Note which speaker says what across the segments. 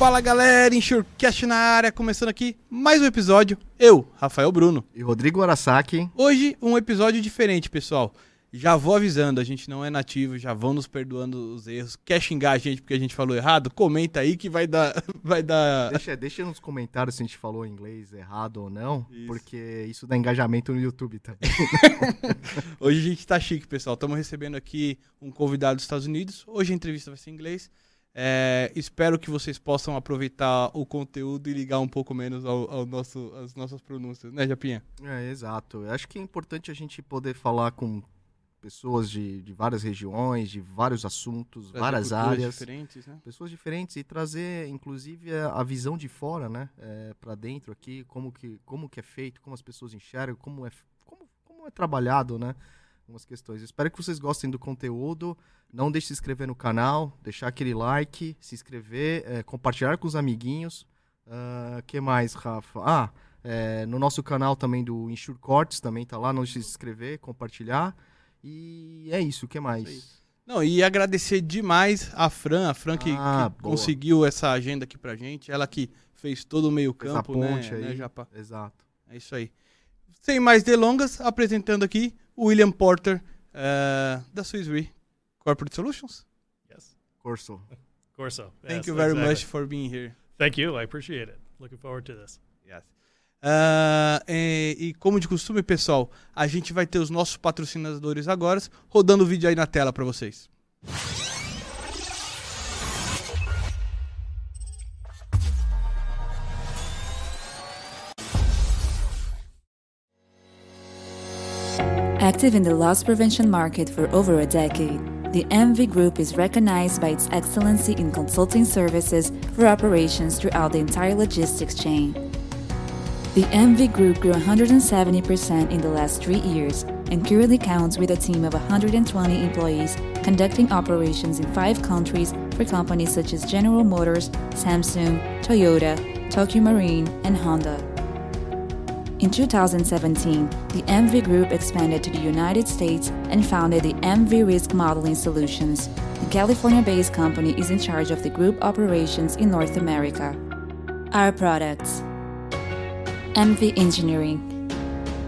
Speaker 1: Fala galera, Insurecast na área, começando aqui mais um episódio. Eu, Rafael Bruno.
Speaker 2: E Rodrigo Arasaki.
Speaker 1: Hoje um episódio diferente, pessoal. Já vou avisando, a gente não é nativo, já vão nos perdoando os erros. Quer xingar a gente porque a gente falou errado? Comenta aí que vai dar. Vai dar...
Speaker 2: Deixa, deixa nos comentários se a gente falou inglês errado ou não,
Speaker 1: Isso.
Speaker 2: porque isso dá engajamento no YouTube também.
Speaker 1: Hoje a gente tá chique, pessoal. Estamos recebendo aqui um convidado dos Estados Unidos. Hoje a entrevista vai ser em inglês. É, espero que vocês possam aproveitar o conteúdo e ligar um pouco menos ao, ao nosso, às nossas pronúncias, né, Japinha?
Speaker 2: é, exato. Eu acho que é importante a gente poder falar com pessoas de, de várias regiões, de vários assuntos,
Speaker 1: Trazer
Speaker 2: várias áreas.
Speaker 1: diferentes, né?
Speaker 2: Pessoas diferentes e trazer, inclusive, a, visão de fora, né? É, para dentro aqui, como que, como que é feito, como as pessoas enxergam, como é, como, como é trabalhado, né? Algumas questões. Espero que vocês gostem do conteúdo. Não deixe de se inscrever no canal, deixar aquele like, se inscrever, é, compartilhar com os amiguinhos. O que mais, Rafa? Ah, é, no nosso canal também do Insure Cortes, também tá lá. Não deixe de se inscrever, compartilhar. E é isso, o que mais?
Speaker 1: Não, e agradecer demais a Fran, a Fran que,
Speaker 2: Ah,
Speaker 1: que conseguiu essa agenda aqui pra gente. Ela que fez todo o meio
Speaker 2: Fez a
Speaker 1: campo, né,
Speaker 2: ponte
Speaker 1: né,
Speaker 2: aí.
Speaker 1: Japa?
Speaker 2: Exato.
Speaker 1: É isso aí. Sem mais delongas, apresentando aqui o William Porter, eh, da Swiss Re Corporate Solutions.
Speaker 3: Yes,
Speaker 2: Corso.
Speaker 3: Corso.
Speaker 1: Thank
Speaker 3: Yes,
Speaker 1: you very
Speaker 3: exactly.
Speaker 1: much for being here.
Speaker 3: Thank you. I appreciate it. Looking forward to this.
Speaker 1: Yes. Ah, e, e como de costume, pessoal, a gente vai ter os nossos patrocinadores agora, rodando o vídeo aí na tela para vocês.
Speaker 4: Active in the loss prevention market for over a decade, the MV Group is recognized by its excellency in consulting services for operations throughout the entire logistics chain. The MV Group grew 170% in the last three years and currently counts with a team of 120 employees conducting operations in five countries for companies such as General Motors, Samsung, Toyota, Tokio Marine, and Honda. In 2017, the MV Group expanded to the United States and founded the MV Risk Modeling Solutions. The California based company is in charge of the group operations in North America. Our products MV Engineering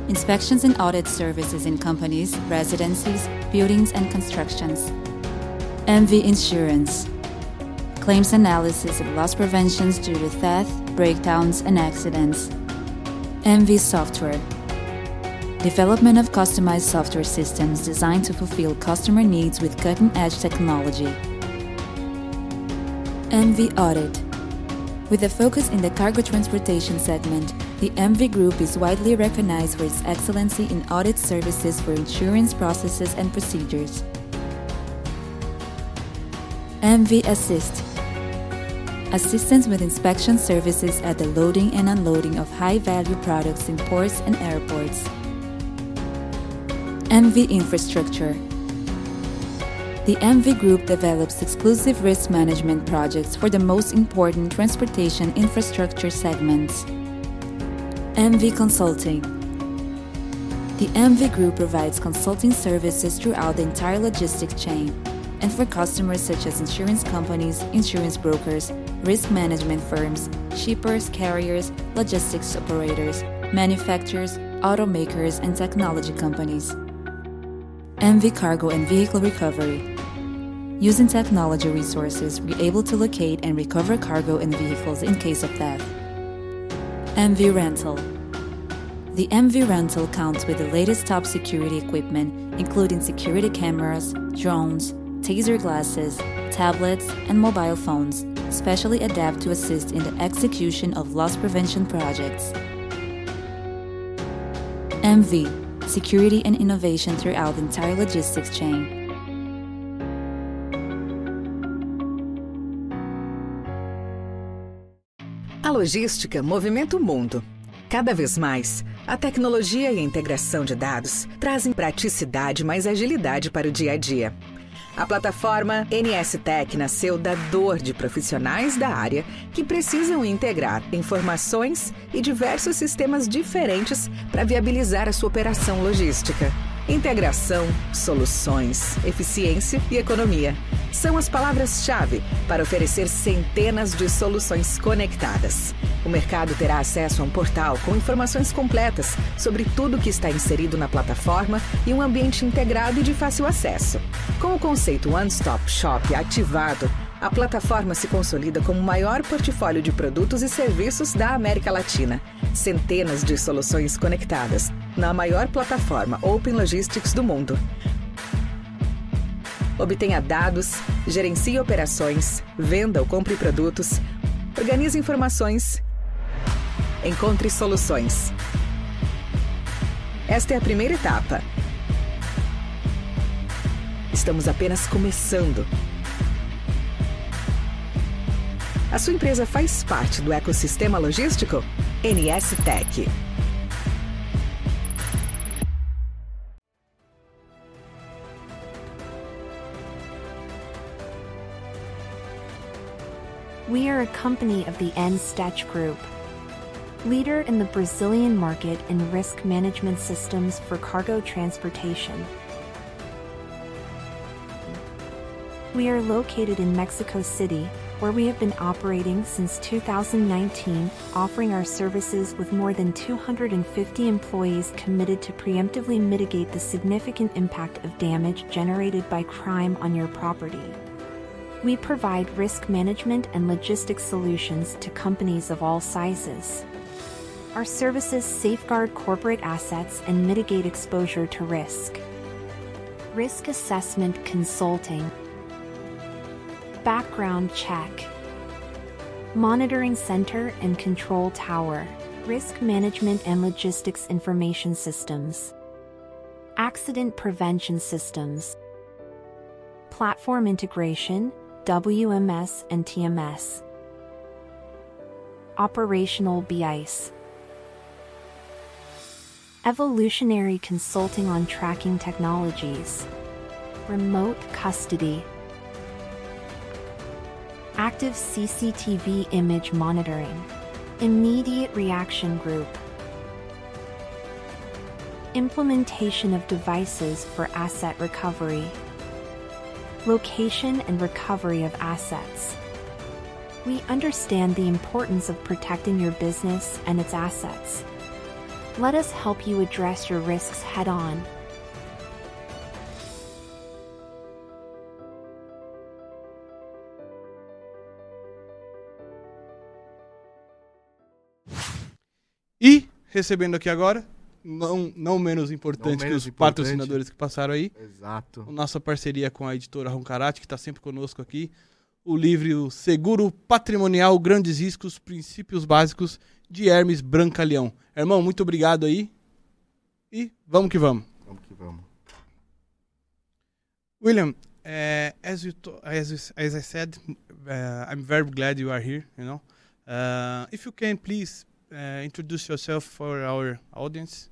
Speaker 4: Inspections and audit services in companies, residencies, buildings, and constructions. MV Insurance Claims analysis and loss preventions due to theft, breakdowns, and accidents. MV Software Development of customized software systems designed to fulfill customer needs with cutting edge technology. MV Audit With a focus in the cargo transportation segment, the MV Group is widely recognized for its excellency in audit services for insurance processes and procedures. MV Assist assistance with inspection services at the loading and unloading of high value products in ports and airports. MV Infrastructure The MV Group develops exclusive risk management projects for the most important transportation infrastructure segments. MV Consulting The MV Group provides consulting services throughout the entire logistics chain and for customers such as insurance companies, insurance brokers, risk management firms, shippers, carriers, logistics operators, manufacturers, automakers, and technology companies. MV Cargo and Vehicle Recovery. Using technology resources, we're able to locate and recover cargo and vehicles in case of theft. MV Rental. The MV Rental counts with the latest top security equipment, including security cameras, drones, taser glasses, tablets, and mobile phones, specially adapted to assist in the execution of loss prevention projects. MV Security and innovation throughout the entire logistics chain.
Speaker 5: A logística movimenta o mundo. Cada vez mais, a tecnologia e a integração de dados trazem praticidade e mais agilidade para o dia a dia. A plataforma NS Tech nasceu da dor de profissionais da área que precisam integrar informações e diversos sistemas diferentes para viabilizar a sua operação logística. Integração, soluções, eficiência e economia. São as palavras-chave para oferecer centenas de soluções conectadas. O mercado terá acesso a um portal com informações completas sobre tudo que está inserido na plataforma e um ambiente integrado e de fácil acesso. Com o conceito One Stop Shop ativado, a plataforma se consolida como o maior portfólio de produtos e serviços da América Latina. Centenas de soluções conectadas na maior plataforma Open Logistics do mundo. Obtenha dados, gerencie operações, venda ou compre produtos, organize informações, encontre soluções. Esta é a primeira etapa. Estamos apenas começando. A sua empresa faz parte do ecossistema logístico? NS Tech.
Speaker 6: We are a company of the nstech Group, leader in the Brazilian market in risk management systems for cargo transportation. We are located in Mexico City, where we have been operating since 2019, offering our services with more than 250 employees committed to preemptively mitigate the significant impact of damage generated by crime on your property. We provide risk management and logistics solutions to companies of all sizes. Our services safeguard corporate assets and mitigate exposure to risk. Risk Assessment Consulting. Background Check. Monitoring Center and Control Tower. Risk Management and Logistics Information Systems. Accident Prevention Systems. Platform Integration WMS and TMS Operational BICE Evolutionary Consulting on Tracking Technologies. Remote Custody. Active CCTV Image Monitoring. Immediate Reaction Group. Implementation of devices for asset recovery location and recovery of assets. We understand the importance of protecting your business and its assets. Let us help you address your risks head on.
Speaker 1: E recebendo aqui agora, não, não menos importante que
Speaker 2: menos
Speaker 1: os
Speaker 2: importante.
Speaker 1: patrocinadores que passaram aí,
Speaker 2: Exato.
Speaker 1: nossa parceria com a editora Roncarate, que está sempre conosco aqui. O livro Seguro Patrimonial, Grandes Riscos, Princípios Básicos, de Hermes Brancaleão. Irmão, muito obrigado aí. E vamos que vamos.
Speaker 2: Vamos que vamos.
Speaker 1: William, uh, as you as as I said, uh, I'm very glad you are here. You know, uh, if you can please introduce yourself for our audience.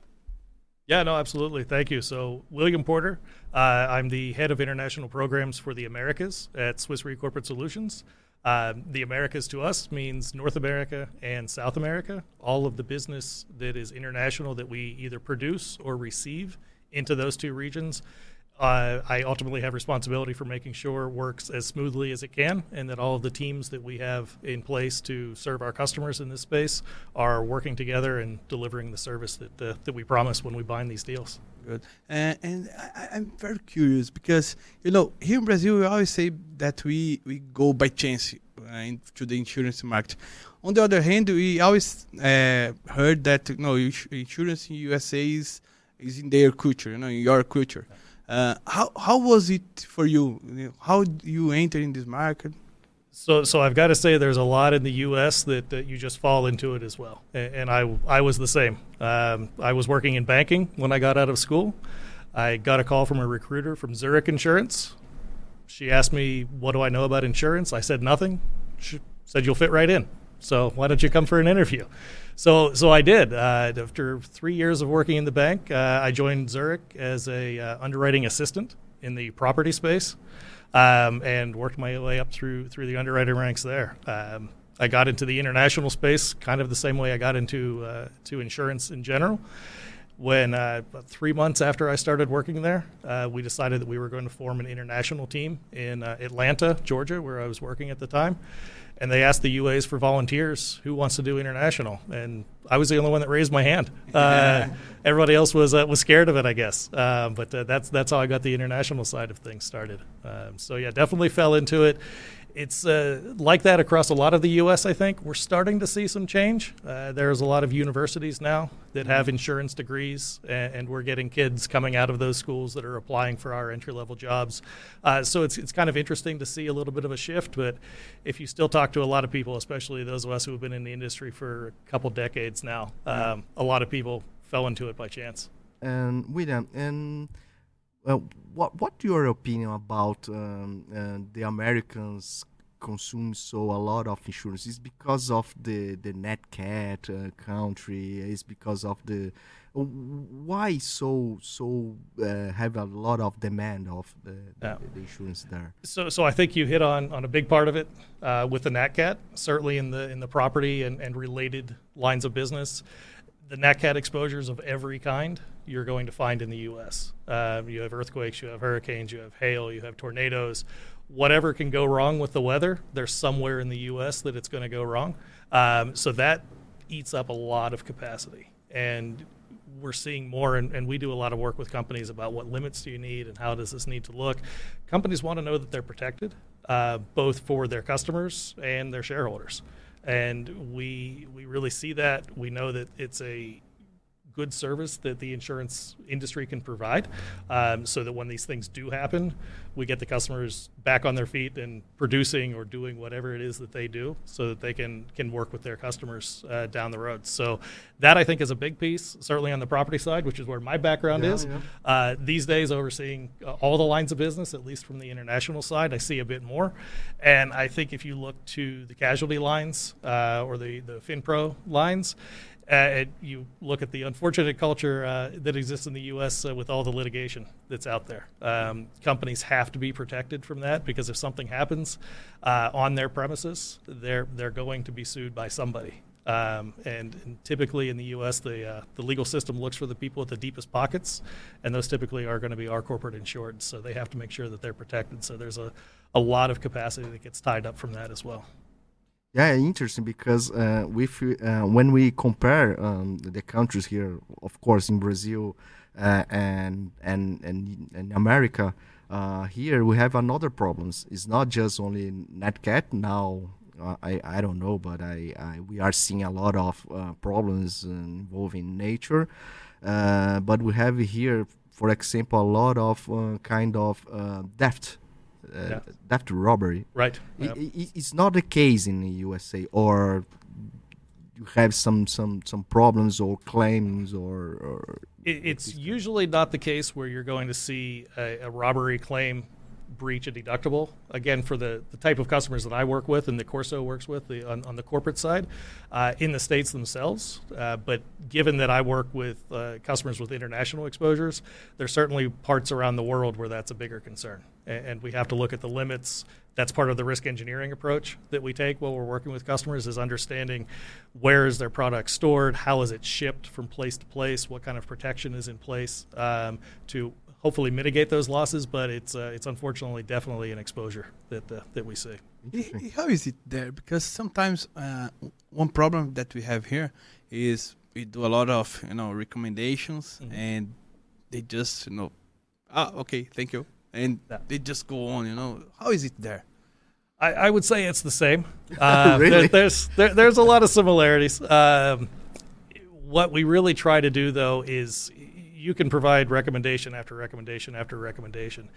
Speaker 3: Yeah, no, absolutely. Thank you. So, William Porter, uh, I'm the head of international programs for the Americas at Swiss Re Corporate Solutions. Um, the Americas to us means North America and South America. All of the business that is international that we either produce or receive into those two regions. Uh, I ultimately have responsibility for making sure it works as smoothly as it can, and that all of the teams that we have in place to serve our customers in this space are working together and delivering the service that uh, that we promise when we bind these deals.
Speaker 1: Good. Uh, and I, I'm very curious because you know here in Brazil we always say that we we go by chance into the insurance market. On the other hand, we always uh, heard that you know insurance in USA is is in their culture, you know, in your culture. Uh, how how was it for you? How you enter in this market?
Speaker 3: So, so I've got to say, there's a lot in the U.S. that, that you just fall into it as well, A- and I I was the same. Um, I was working in banking when I got out of school. I got a call from a recruiter from Zurich Insurance. She asked me, "What do I know about insurance?" I said nothing. She said, "You'll fit right in. So why don't you come for an interview?" So, so I did. Uh, after three years of working in the bank, uh, I joined Zurich as a uh, underwriting assistant in the property space um, and worked my way up through through the underwriting ranks there. Um, I got into the international space kind of the same way I got into uh, to insurance in general. when uh, three months after I started working there, uh, we decided that we were going to form an international team in Atlanta, Georgia, where I was working at the time. And they asked the UAs for volunteers who wants to do international, and I was the only one that raised my hand. Uh, everybody else was uh, was scared of it, I guess. Uh, but that's that's how I got the international side of things started. Um, so yeah, definitely fell into it it's uh, like that across a lot of the U.S. I think we're starting to see some change. Uh, there's a lot of universities now that have mm-hmm. insurance degrees, and, and, we're getting kids coming out of those schools that are applying for our entry level jobs. Uh, so it's it's kind of interesting to see a little bit of a shift. But if you still talk to a lot of people, especially those of us who have been in the industry for a couple decades now, um, a lot of people fell into it by chance.
Speaker 2: And William, and uh, what what your opinion about um, uh, the Americans consume so a lot of insurance? Is because of the the nat cat uh, country? Is because of the why so so uh, have a lot of demand of the, yeah. the, the, insurance there?
Speaker 3: So so I think you hit on on a big part of it uh, with the nat cat. Certainly in the in the property and, and related lines of business the NatCat exposures of every kind you're going to find in the U.S. Um, you have earthquakes, you have hurricanes, you have hail, you have tornadoes. Whatever can go wrong with the weather, there's somewhere in the U.S. that it's going to go wrong. Um, so that eats up a lot of capacity. And we're seeing more, and, and, we do a lot of work with companies about what limits do you need and how does this need to look. Companies want to know that they're protected, uh, both for their customers and their shareholders and we we really see that. We know that it's a good service that the insurance industry can provide um, so that when these things do happen, we get the customers back on their feet and producing or doing whatever it is that they do so that they can, can work with their customers uh, down the road. So that I think is a big piece, certainly on the property side, which is where my background yeah, is. Yeah. Uh, these days, overseeing uh, all the lines of business, at least from the international side, I see a bit more. And I think if you look to the casualty lines uh, or the, the FinPro lines, uh, you look at the unfortunate culture uh, that exists in the U.S. Uh, with all the litigation that's out there. Um, companies have to be protected from that because if something happens on their premises, they're they're going to be sued by somebody. Um, and, and, typically in the U.S., the uh, the legal system looks for the people with the deepest pockets, and those typically are going to be our corporate insured. So they have to make sure that they're protected. So there's a a lot of capacity that gets tied up from that as well.
Speaker 2: Yeah, interesting because uh, uh, when we compare um, the countries here, of course, in Brazil uh, and and and in America, uh, here we have another problems. It's not just only NatCat now. Uh, I I don't know, but I, I we are seeing a lot of uh, problems involving nature. but we have here, for example, a lot of kind of theft yeah. theft robbery.
Speaker 3: Right.
Speaker 2: It, it, it's not the case in the USA, or you have some some some problems or claims or. or
Speaker 3: it, it's usually not the case where you're going to see a, a robbery claim breach a deductible. Again, for the, the type of customers that I work with and the Corso works with the, on, on the corporate side uh, in the states themselves. Uh, but given that I work with uh, customers with international exposures, there's certainly parts around the world where that's a bigger concern. And, and we have to look at the limits. That's part of the risk engineering approach that we take while we're working with customers is understanding where is their product stored, how is it shipped from place to place, what kind of protection is in place um, to hopefully mitigate those losses. But it's uh, it's unfortunately definitely an exposure that uh, that we see.
Speaker 1: How is it there? Because sometimes uh, one problem that we have here is we do a lot of you know recommendations mm-hmm. and they just you know ah okay thank you and yeah. they just go on you know how is it there
Speaker 3: i, I would say it's the same uh, really? there, there's there, there's a lot of similarities um, what we really try to do though is you can provide recommendation after recommendation after recommendation.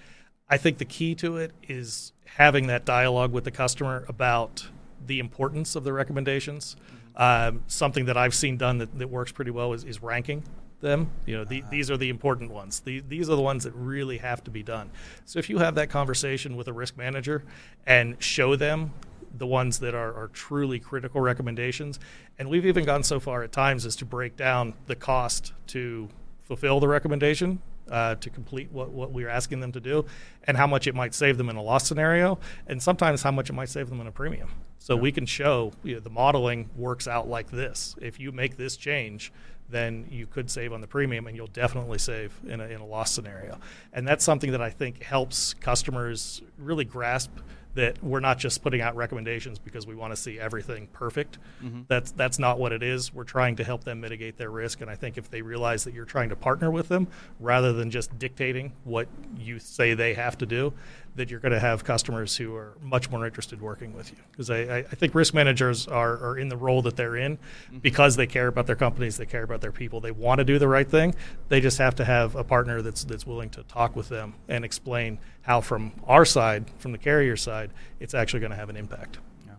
Speaker 3: I think the key to it is having that dialogue with the customer about the importance of the recommendations. Mm-hmm. Um, something that I've seen done that, that works pretty well is, is ranking them. You know, the, uh-huh. these are the important ones. The, these are the ones that really have to be done. So if you have that conversation with a risk manager and show them the ones that are, are truly critical recommendations, and we've even gone so far at times as to break down the cost to fulfill the recommendation uh, to complete what, what we're asking them to do and how much it might save them in a loss scenario and sometimes how much it might save them in a premium so yeah. we can show you know, the modeling works out like this if you make this change then you could save on the premium and you'll definitely save in a, in a loss scenario. And that's something that I think helps customers really grasp that we're not just putting out recommendations because we want to see everything perfect. Mm-hmm. That's that's not what it is. We're trying to help them mitigate their risk, and I think if they realize that you're trying to partner with them rather than just dictating what you say they have to do, that you're going to have customers who are much more interested working with you. Because I, I, think risk managers are, are in the role that they're in mm-hmm. because they care about their companies, they care about their people, they want to do the right thing. They just have to have a partner that's that's willing to talk with them and explain how, from our side, from the carrier side, it's actually going to have an impact.
Speaker 1: Yeah.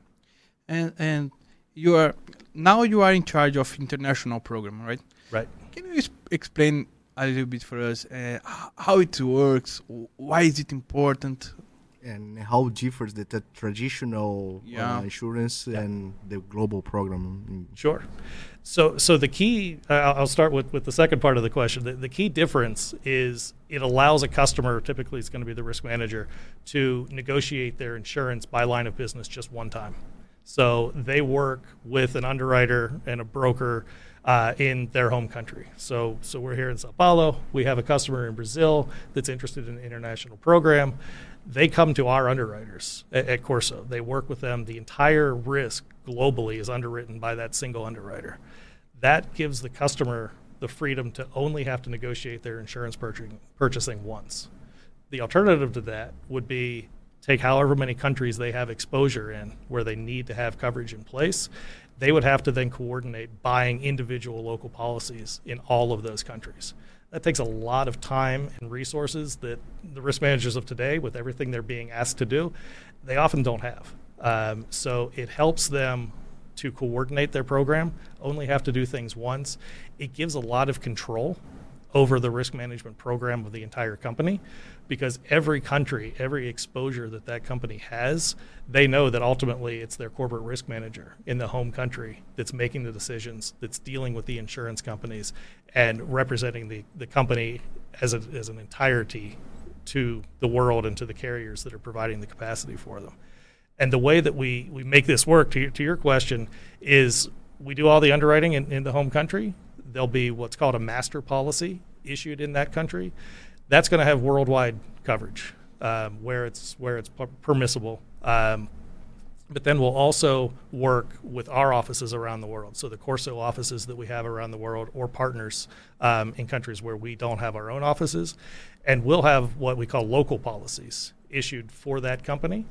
Speaker 1: And and you are now you are in charge of international program, right?
Speaker 3: Right.
Speaker 1: Can you explain a little bit for us uh, how it works why is it important?
Speaker 2: And how differs the, the traditional uh, yeah. uh, insurance yeah. and the global program.
Speaker 3: Sure. So so the key uh, i'll start with, with the second part of the question. The, the key difference is it allows a customer typically it's going to be the risk manager to negotiate their insurance by line of business just one time. So they work with an underwriter and a broker uh, in their home country. So, so we're here in Sao Paulo. We have a customer in Brazil that's interested in an international program. They come to our underwriters at, at Corso. They work with them. The entire risk globally is underwritten by that single underwriter. That gives the customer the freedom to only have to negotiate their insurance purchasing, purchasing once. The alternative to that would be take however many countries they have exposure in where they need to have coverage in place they would have to then coordinate buying individual local policies in all of those countries. That takes a lot of time and resources that the risk managers of today, with everything they're being asked to do, they often don't have. Um, so it helps them to coordinate their program, only have to do things once. It gives a lot of control over the risk management program of the entire company because every country, every exposure that that company has, they know that ultimately it's their corporate risk manager in the home country that's making the decisions, that's dealing with the insurance companies and representing the, the company as, a, as an entirety to the world and to the carriers that are providing the capacity for them. And the way that we, we make this work, to your, to your question, is we do all the underwriting in, in the home country there'll be what's called a master policy issued in that country. That's going to have worldwide coverage um, where it's where it's permissible. Um, but then we'll also work with our offices around the world. So the Corso offices that we have around the world, or partners um, in countries where we don't have our own offices, and we'll have what we call local policies issued for that company.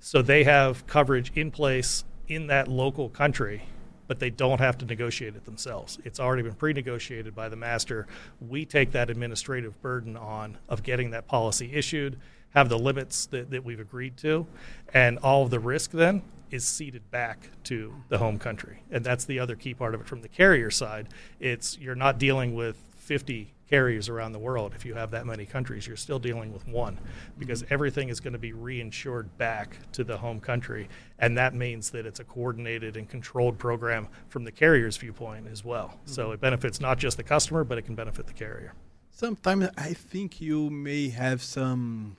Speaker 3: So they have coverage in place in that local country but they don't have to negotiate it themselves. It's already been pre negotiated by the master. We take that administrative burden on of getting that policy issued, have the limits that, that we've agreed to, and all of the risk then is ceded back to the home country. And that's the other key part of it from the carrier side. It's you're not dealing with 50 carriers around the world. If you have that many countries, you're still dealing with one because mm-hmm. everything is going to be reinsured back to the home country. And that means that it's a coordinated and controlled program from the carrier's viewpoint as well. Mm-hmm. So it benefits not just the customer, but it can benefit the carrier.
Speaker 1: Sometimes I think you may have some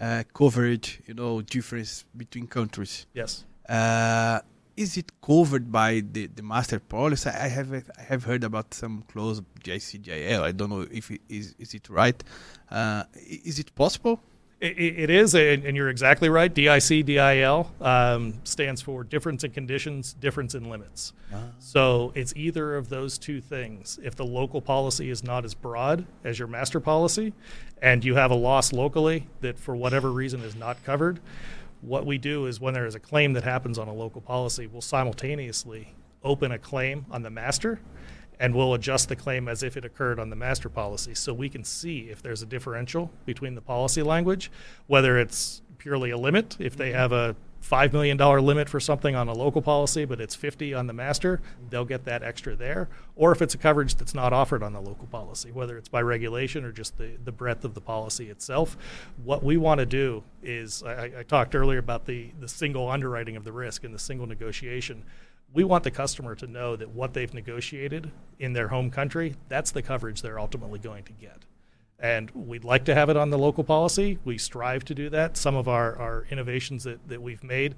Speaker 1: uh, coverage, you know, difference between countries.
Speaker 3: Yes.
Speaker 1: Uh, is it covered by the, the master policy? I have I have heard about some clause DICDIL. I don't know if it is is it right. Uh, is it possible?
Speaker 3: It, it is, and you're exactly right. DIC DIL um, stands for difference in conditions, difference in limits. Ah. So it's either of those two things. If the local policy is not as broad as your master policy, and you have a loss locally that for whatever reason is not covered, what we do is when there is a claim that happens on a local policy, we'll simultaneously open a claim on the master and we'll adjust the claim as if it occurred on the master policy. So we can see if there's a differential between the policy language, whether it's purely a limit, if they have a $5 million limit for something on a local policy, but it's 50 on the master, they'll get that extra there. Or if it's a coverage that's not offered on the local policy, whether it's by regulation or just the, the breadth of the policy itself. What we want to do is, I, I talked earlier about the, the single underwriting of the risk and the single negotiation. We want the customer to know that what they've negotiated in their home country, that's the coverage they're ultimately going to get And we'd like to have it on the local policy. We strive to do that. Some of our, our innovations that, that we've made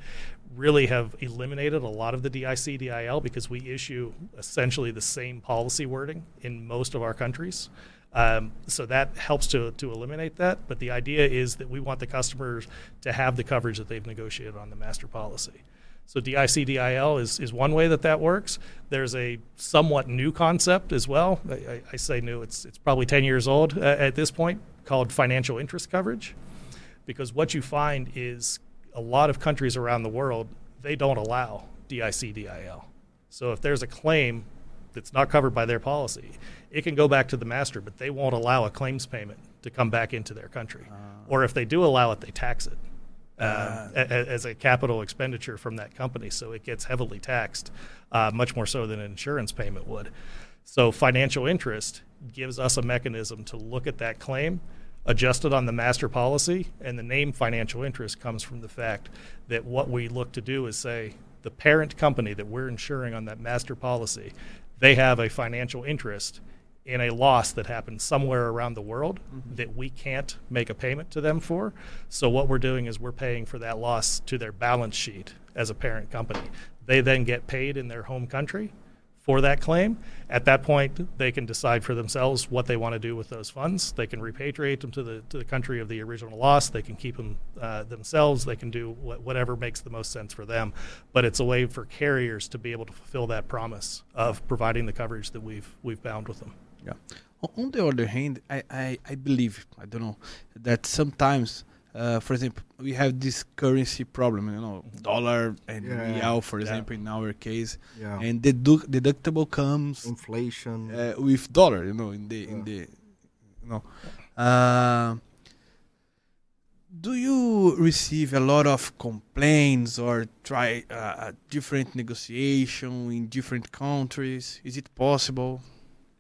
Speaker 3: really have eliminated a lot of the DIC, DIL because we issue essentially the same policy wording in most of our countries. Um, so that helps to, to eliminate that. But the idea is that we want the customers to have the coverage that they've negotiated on the master policy. So DICDIL is, is one way that that works. There's a somewhat new concept as well. I, I say new, it's, it's probably 10 years old uh, at this point, called financial interest coverage. Because what you find is a lot of countries around the world, they don't allow DICDIL. So if there's a claim that's not covered by their policy, it can go back to the master, but they won't allow a claims payment to come back into their country. Uh, or if they do allow it, they tax it uh, as a capital expenditure from that company. So it gets heavily taxed, uh, much more so than an insurance payment would. So financial interest gives us a mechanism to look at that claim, adjust it on the master policy, and the name financial interest comes from the fact that what we look to do is say the parent company that we're insuring on that master policy, they have a financial interest in a loss that happens somewhere around the world mm-hmm. that we can't make a payment to them for. So what we're doing is we're paying for that loss to their balance sheet as a parent company. They then get paid in their home country for that claim. At that point, they can decide for themselves what they want to do with those funds. They can repatriate them to the to the country of the original loss. They can keep them uh, themselves. They can do wh- whatever makes the most sense for them. But it's a way for carriers to be able to fulfill that promise of providing the coverage that we've we've bound with them.
Speaker 1: Yeah. On the other hand, I, I, I believe, I don't know, that sometimes, uh, for example, we have this currency problem, you know, dollar and yeah. real, for example, yeah. in our case. Yeah. And the dedu- deductible comes
Speaker 2: inflation
Speaker 1: uh, with dollar, you know, in the yeah. in the you know. Uh, do you receive a lot of complaints or try uh, different negotiation in different countries? Is it possible?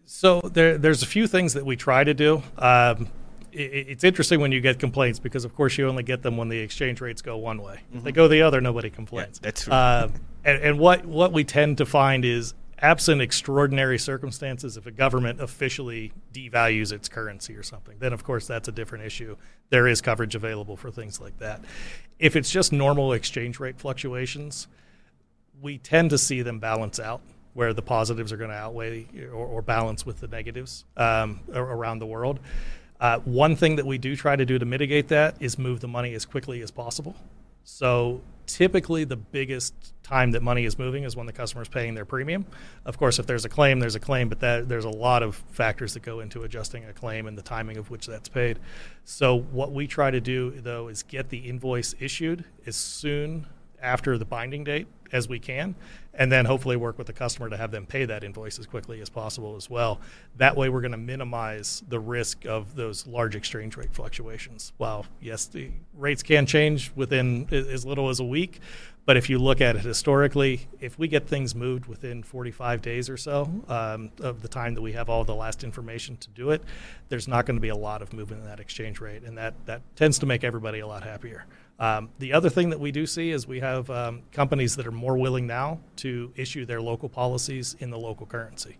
Speaker 3: So there, there's a few things that we try to do. Um, it, it's interesting when you get complaints because, of course, you only get them when the exchange rates go one way. Mm-hmm. If they mm-hmm. go the other, nobody complains.
Speaker 1: Yeah, that's true. Uh,
Speaker 3: and, and what what we tend to find is, absent extraordinary circumstances, if a government officially devalues its currency or something, then of course that's a different issue. There is coverage available for things like that. If it's just normal exchange rate fluctuations, we tend to see them balance out where the positives are going to outweigh or, or, balance with the negatives um, around the world. Uh, one thing that we do try to do to mitigate that is move the money as quickly as possible. So typically, the biggest time that money is moving is when the customer is paying their premium. Of course, if there's a claim, there's a claim, but that, there's a lot of factors that go into adjusting a claim and the timing of which that's paid. So what we try to do though is get the invoice issued as soon after the binding date as we can, and then hopefully work with the customer to have them pay that invoice as quickly as possible as well. That way, we're going to minimize the risk of those large exchange rate fluctuations. While, yes, the rates can change within as little as a week, but if you look at it historically, if we get things moved within 45 days or so um, of the time that we have all the last information to do it, there's not going to be a lot of movement in that exchange rate, and that, that tends to make everybody a lot happier. Um, the other thing that we do see is we have um, companies that are more willing now to issue their local policies in the local currency.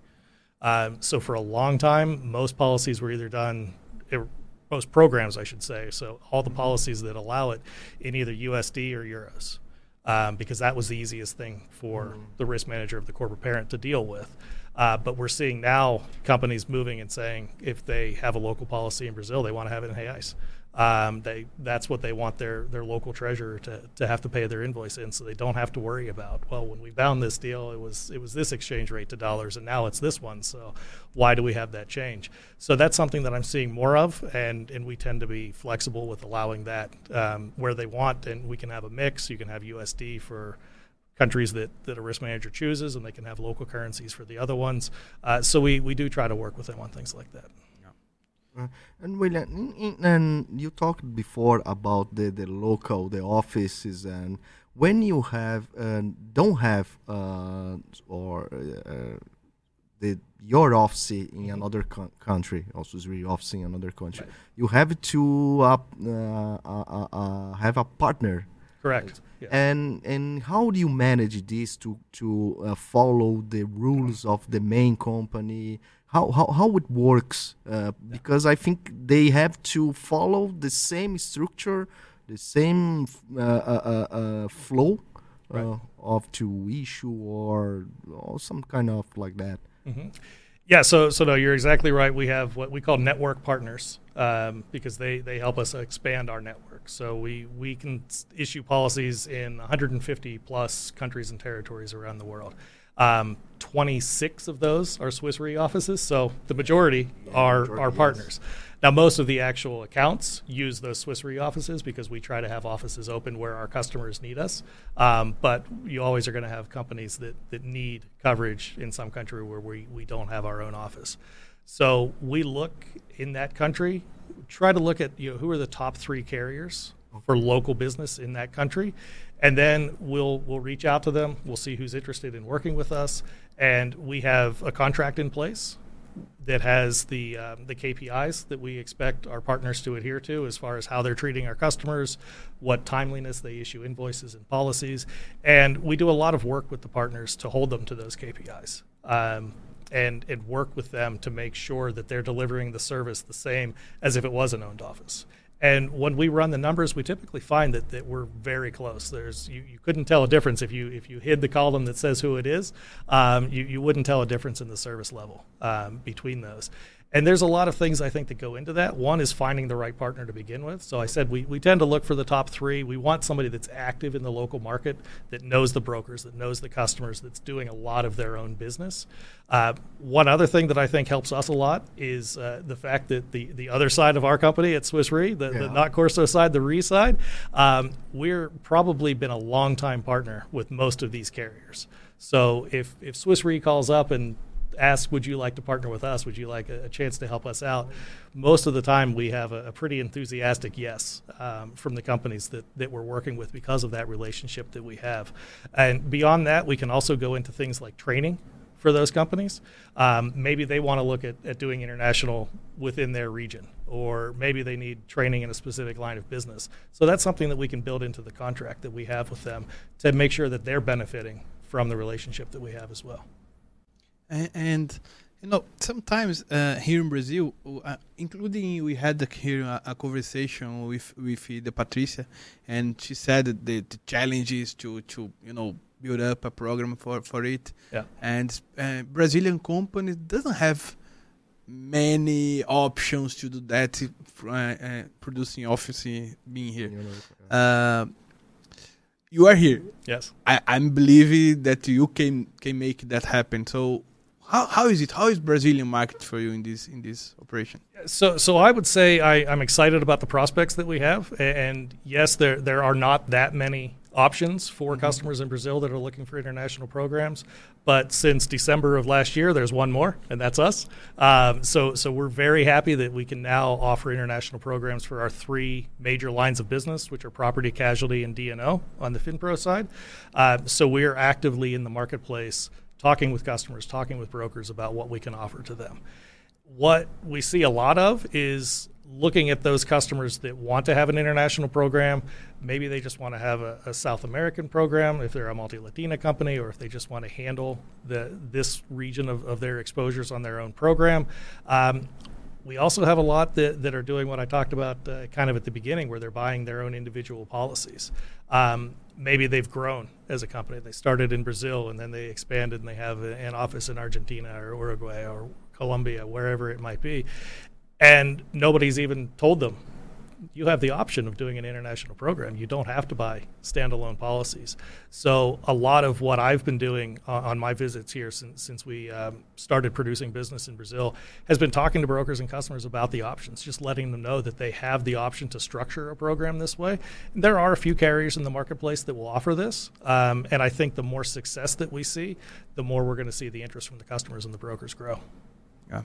Speaker 3: Um, so for a long time, most policies were either done, er, most programs, I should say, so all the policies that allow it in either USD or euros, um, because that was the easiest thing for mm. the risk manager of the corporate parent to deal with. Uh, but we're seeing now companies moving and saying if they have a local policy in Brazil, they want to have it in reais. Um, they that's what they want their their local treasurer to, to have to pay their invoice in, so they don't have to worry about well when we bound this deal it was it was this exchange rate to dollars and now it's this one so why do we have that change? So that's something that I'm seeing more of, and and we tend to be flexible with allowing that um, where they want, and we can have a mix. You can have USD for countries that, that a risk manager chooses, and they can have local currencies for the other ones. Uh, so we, we do try to work with them on things like that.
Speaker 2: Uh, and William, and you talked before about the, the local, the offices, and when you have uh, don't have uh, or uh, the your office in mm-hmm. another co- country, also is office in another country, right. you have to uh, uh, have a partner.
Speaker 3: Correct.
Speaker 2: Yes. And and how do you manage this to to follow the rules of the main company? How how, how it works uh, because I think they have to follow the same structure, the same uh, uh, uh, uh, flow
Speaker 3: Right.
Speaker 2: uh, of to issue or, or some kind of like that.
Speaker 3: Yeah, so so no, you're exactly right. We have what we call network partners um, because they they help us expand our network. So we we can issue policies in 150 plus countries and territories around the world. Um, 26 of those are Swiss Re offices, so the majority are
Speaker 2: majority,
Speaker 3: our
Speaker 2: yes.
Speaker 3: partners. Now, most of the actual accounts use those Swiss Re offices because we try to have offices open where our customers need us. Um, but you always are going to have companies that, that need coverage in some country where we, we don't have our own office. So we look in that country, try to look at you know who are the top three carriers for local business in that country, and then we'll we'll reach out to them. We'll see who's interested in working with us, and we have a contract in place that has the um, the KPIs that we expect our partners to adhere to as far as how they're treating our customers, what timeliness they issue invoices and policies, and we do a lot of work with the partners to hold them to those KPIs. Um, and, and work with them to make sure that they're delivering the service the same as if it was an owned office. And when we run the numbers, we typically find that, that we're very close. There's you, you couldn't tell a difference if you if you hid the column that says who it is. Um, you, you wouldn't tell a difference in the service level um, between those. And there's a lot of things I think that go into that. One is finding the right partner to begin with. So I said we, we tend to look for the top three. We want somebody that's active in the local market, that knows the brokers, that knows the customers, that's doing a lot of their own business. Uh, one other thing that I think helps us a lot is uh, the fact that the, the other side of our company at Swiss Re, the, the not Corso side, the Re side, um, we're probably been a long time partner with most of these carriers. So if, if Swiss Re calls up and asks, would you like to partner with us? Would you like a, a chance to help us out? Most of the time, we have a, a pretty enthusiastic yes um, from the companies that, that we're working with because of that relationship that we have. And beyond that, we can also go into things like training for those companies. Um, maybe they want to look at, at doing international within their region, or maybe they need training in a specific line of business. So that's something that we can build into the contract that we have with them to make sure that they're benefiting from the relationship that we have as well.
Speaker 1: And, and you know, sometimes uh, here in Brazil, uh, including we had the, here a, a conversation with with the Patricia, and she said that the, the challenge is to to you know build up a program for for it.
Speaker 3: Yeah.
Speaker 1: And uh, Brazilian company doesn't have many options to do that. Uh, uh, producing office being here.
Speaker 2: You
Speaker 1: Uh, you are here.
Speaker 3: Yes.
Speaker 1: I, I'm believing that you can can make that happen. So how how is it? How is Brazilian market for you in this in this operation?
Speaker 3: So, so I would say I, I'm excited about the prospects that we have, and yes, there there are not that many options for customers in Brazil that are looking for international programs. But since December of last year, there's one more, and that's us. Um, so, so we're very happy that we can now offer international programs for our three major lines of business, which are property, casualty, and D&O on the FinPro side. Uh, so we are actively in the marketplace, talking with customers, talking with brokers about what we can offer to them what we see a lot of is looking at those customers that want to have an international program. Maybe they just want to have a, a South American program if they're a multi Latina company, or if they just want to handle the this region of, of their exposures on their own program. Um, we also have a lot that, that are doing what I talked about uh, kind of at the beginning, where they're buying their own individual policies. Um, maybe they've grown as a company. They started in Brazil and then they expanded and they have an office in Argentina or Uruguay or Colombia, wherever it might be. And nobody's even told them you have the option of doing an international program. You don't have to buy standalone policies. So a lot of what I've been doing on, on my visits here since since we um, started producing business in Brazil has been talking to brokers and customers about the options, just letting them know that they have the option to structure a program this way. And there are a few carriers in the marketplace that will offer this, um, and I think the more success that we see, the more we're going to see the interest from the customers and the brokers grow.
Speaker 1: Yeah.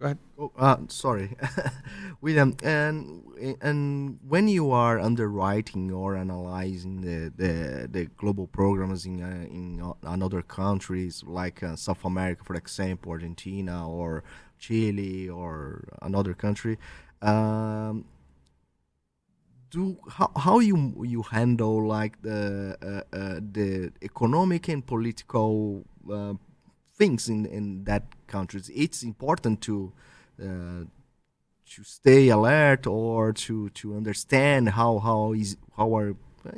Speaker 1: Go ahead.
Speaker 2: Oh, uh, sorry, William. And and when you are underwriting or analyzing the the, the global programs in uh, in uh, another countries like uh, South America, for example, Argentina or Chile or another country, um, do how how you you handle like the uh, uh, the economic and political uh, things in in that countries. It's important to uh, to stay alert or to to understand how how is how are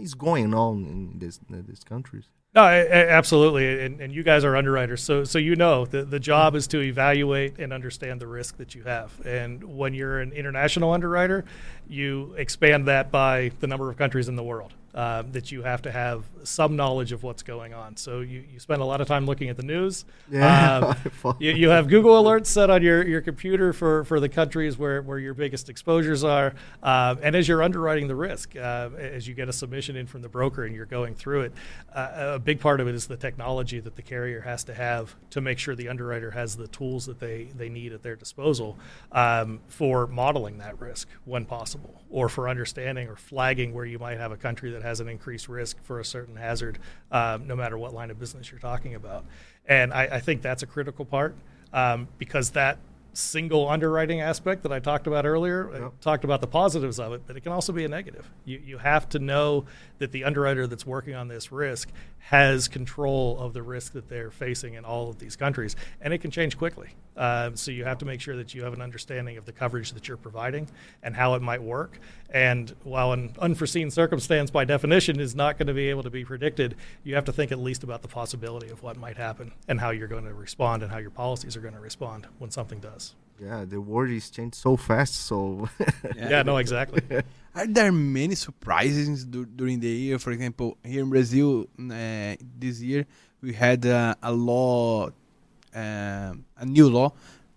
Speaker 2: is going on in this in these countries.
Speaker 3: No, absolutely, and, and you guys are underwriters, so so you know the the job is to evaluate and understand the risk that you have. And when you're an international underwriter, you expand that by the number of countries in the world uh, that you have to have some knowledge of what's going on. So you, you spend a lot of time looking at the news.
Speaker 2: Yeah,
Speaker 3: um, you, you have Google alerts set on your, your computer for, for the countries where, where your biggest exposures are. Uh, and as you're underwriting the risk, uh, as you get a submission in from the broker and you're going through it, uh, a big part of it is the technology that the carrier has to have to make sure the underwriter has the tools that they, they need at their disposal um, for modeling that risk when possible or for understanding or flagging where you might have a country that has an increased risk for a certain hazard, um, no matter what line of business you're talking about. And I, I think that's a critical part um, because that single underwriting aspect that I talked about earlier. Yep. I talked about the positives of it, but it can also be a negative. You, you have to know that the underwriter that's working on this risk has control of the risk that they're facing in all of these countries, and it can change quickly. Uh, so you have to make sure that you have an understanding of the coverage that you're providing and how it might work. And while an unforeseen circumstance, by definition, is not going to be able to be predicted, you have to think at least about the possibility of what might happen and how you're going to respond and how your policies are going to respond when something does.
Speaker 2: Yeah, the world is changed so fast. So
Speaker 3: yeah, yeah no, exactly.
Speaker 1: Are there many surprises during the year? For example, here in Brazil, uh, this year we had uh, a law, uh, a new law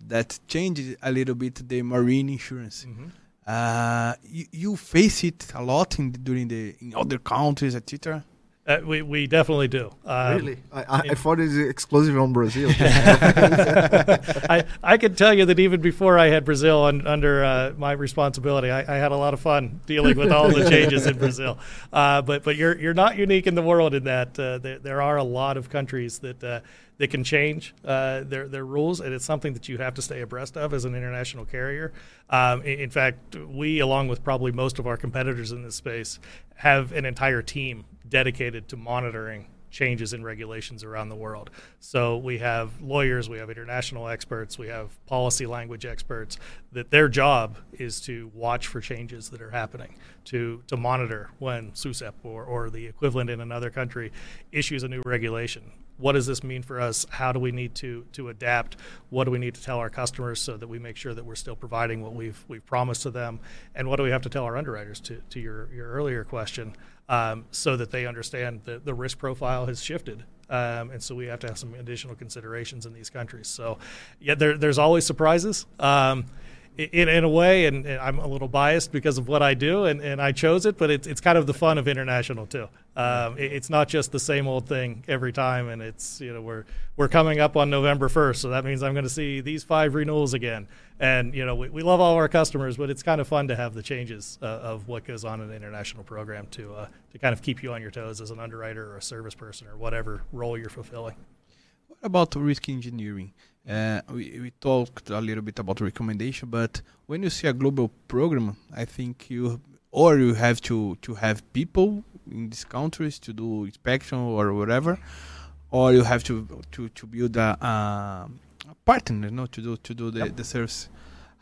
Speaker 1: that changed a little bit the marine insurance. Mm-hmm. Uh, you, you, face it a lot in during the in other countries, etc.
Speaker 3: Uh, we, we definitely do.
Speaker 2: Um, really? I, I, I, thought it was exclusive on Brazil.
Speaker 3: I, I can tell you that even before I had Brazil un, under uh, my responsibility, I, I, had a lot of fun dealing with all the changes in Brazil. Uh, but but you're you're not unique in the world in that uh, there, there are a lot of countries that uh, that can change uh, their their rules, and it's something that you have to stay abreast of as an international carrier. Um, in, in, fact, we, along with probably most of our competitors in this space, have an entire team dedicated to monitoring changes in regulations around the world. So we have lawyers, we have international experts, we have policy language experts that their job is to watch for changes that are happening, to to monitor when SUSEP or, or the equivalent in another country issues a new regulation what does this mean for us? How do we need to to adapt? What do we need to tell our customers so that we make sure that we're still providing what we've we've promised to them? And what do we have to tell our underwriters to to your your earlier question, um, so that they understand that the risk profile has shifted. Um, and so we have to have some additional considerations in these countries. So, yeah, there, there's always surprises. Um, in, in a way, and, and, I'm a little biased because of what I do, and, and I chose it, but it's, it's kind of the fun of international too. Um, it, it's not just the same old thing every time, and it's you know we're we're coming up on November 1st, so that means I'm going to see these five renewals again, and you know we, we love all our customers, but it's kind of fun to have the changes uh, of what goes on in an international program to uh, to kind of keep you on your toes as an underwriter or a service person or whatever role you're fulfilling.
Speaker 1: What about risk engineering? Uh, we, we talked a little bit about recommendation, but when you see a global program, I think you or you have to to have people in these countries to do inspection or whatever, or you have to to, to build a, a partner, you know, to do to do the, yep. the service.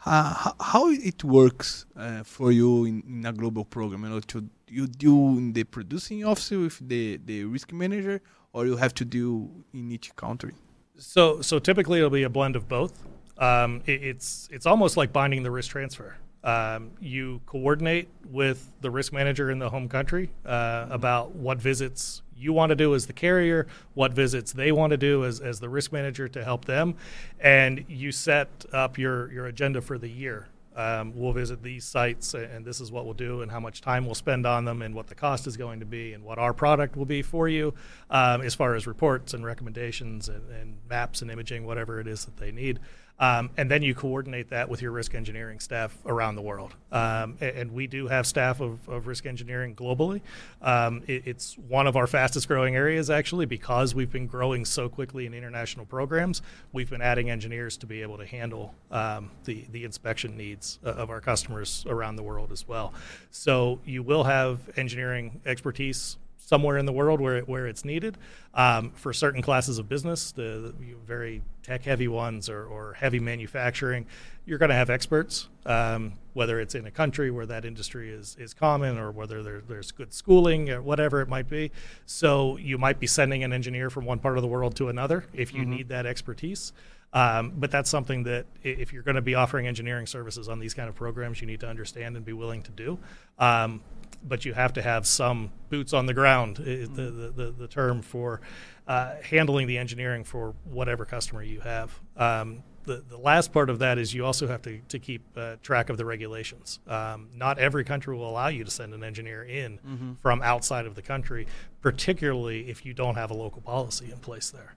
Speaker 1: Uh, how, how, it works uh, for you in, in, a global program? You know, to you do in the producing office with the the risk manager, or you have to do in each country.
Speaker 3: So, so typically it'll be a blend of both. Um, it, it's it's almost like binding the risk transfer. Um, you coordinate with the risk manager in the home country uh, about what visits you want to do as the carrier, what visits they want to do as, as the risk manager to help them, and you set up your, your agenda for the year um, we'll visit these sites and this is what we'll do and how much time we'll spend on them and what the cost is going to be and what our product will be for you um, as far as reports and recommendations and, and, maps and imaging whatever it is that they need um, and then you coordinate that with your risk engineering staff around the world. Um, and, and, we do have staff of, of risk engineering globally. Um, it, it's one of our fastest growing areas, actually, because we've been growing so quickly in international programs. We've been adding engineers to be able to handle um, the, the inspection needs of our customers around the world as well. So you will have engineering expertise somewhere in the world where it, where it's needed. Um, for certain classes of business, the, the very tech heavy ones or, or heavy manufacturing, you're going to have experts. Um, whether it's in a country where that industry is, is common or whether there, there's good schooling or whatever it might be. So you might be sending an engineer from one part of the world to another if you mm-hmm. need that expertise. Um, but that's something that if you're going to be offering engineering services on these kind of programs, you need to understand and be willing to do. Um, but you have to have some boots on the ground, mm-hmm. the, the, the, the, term for uh, handling the engineering for whatever customer you have. Um, the, the last part of that is you also have to, to keep uh, track of the regulations. Um, not every country will allow you to send an engineer in mm-hmm. from outside of the country, particularly if you don't have a local policy in place there.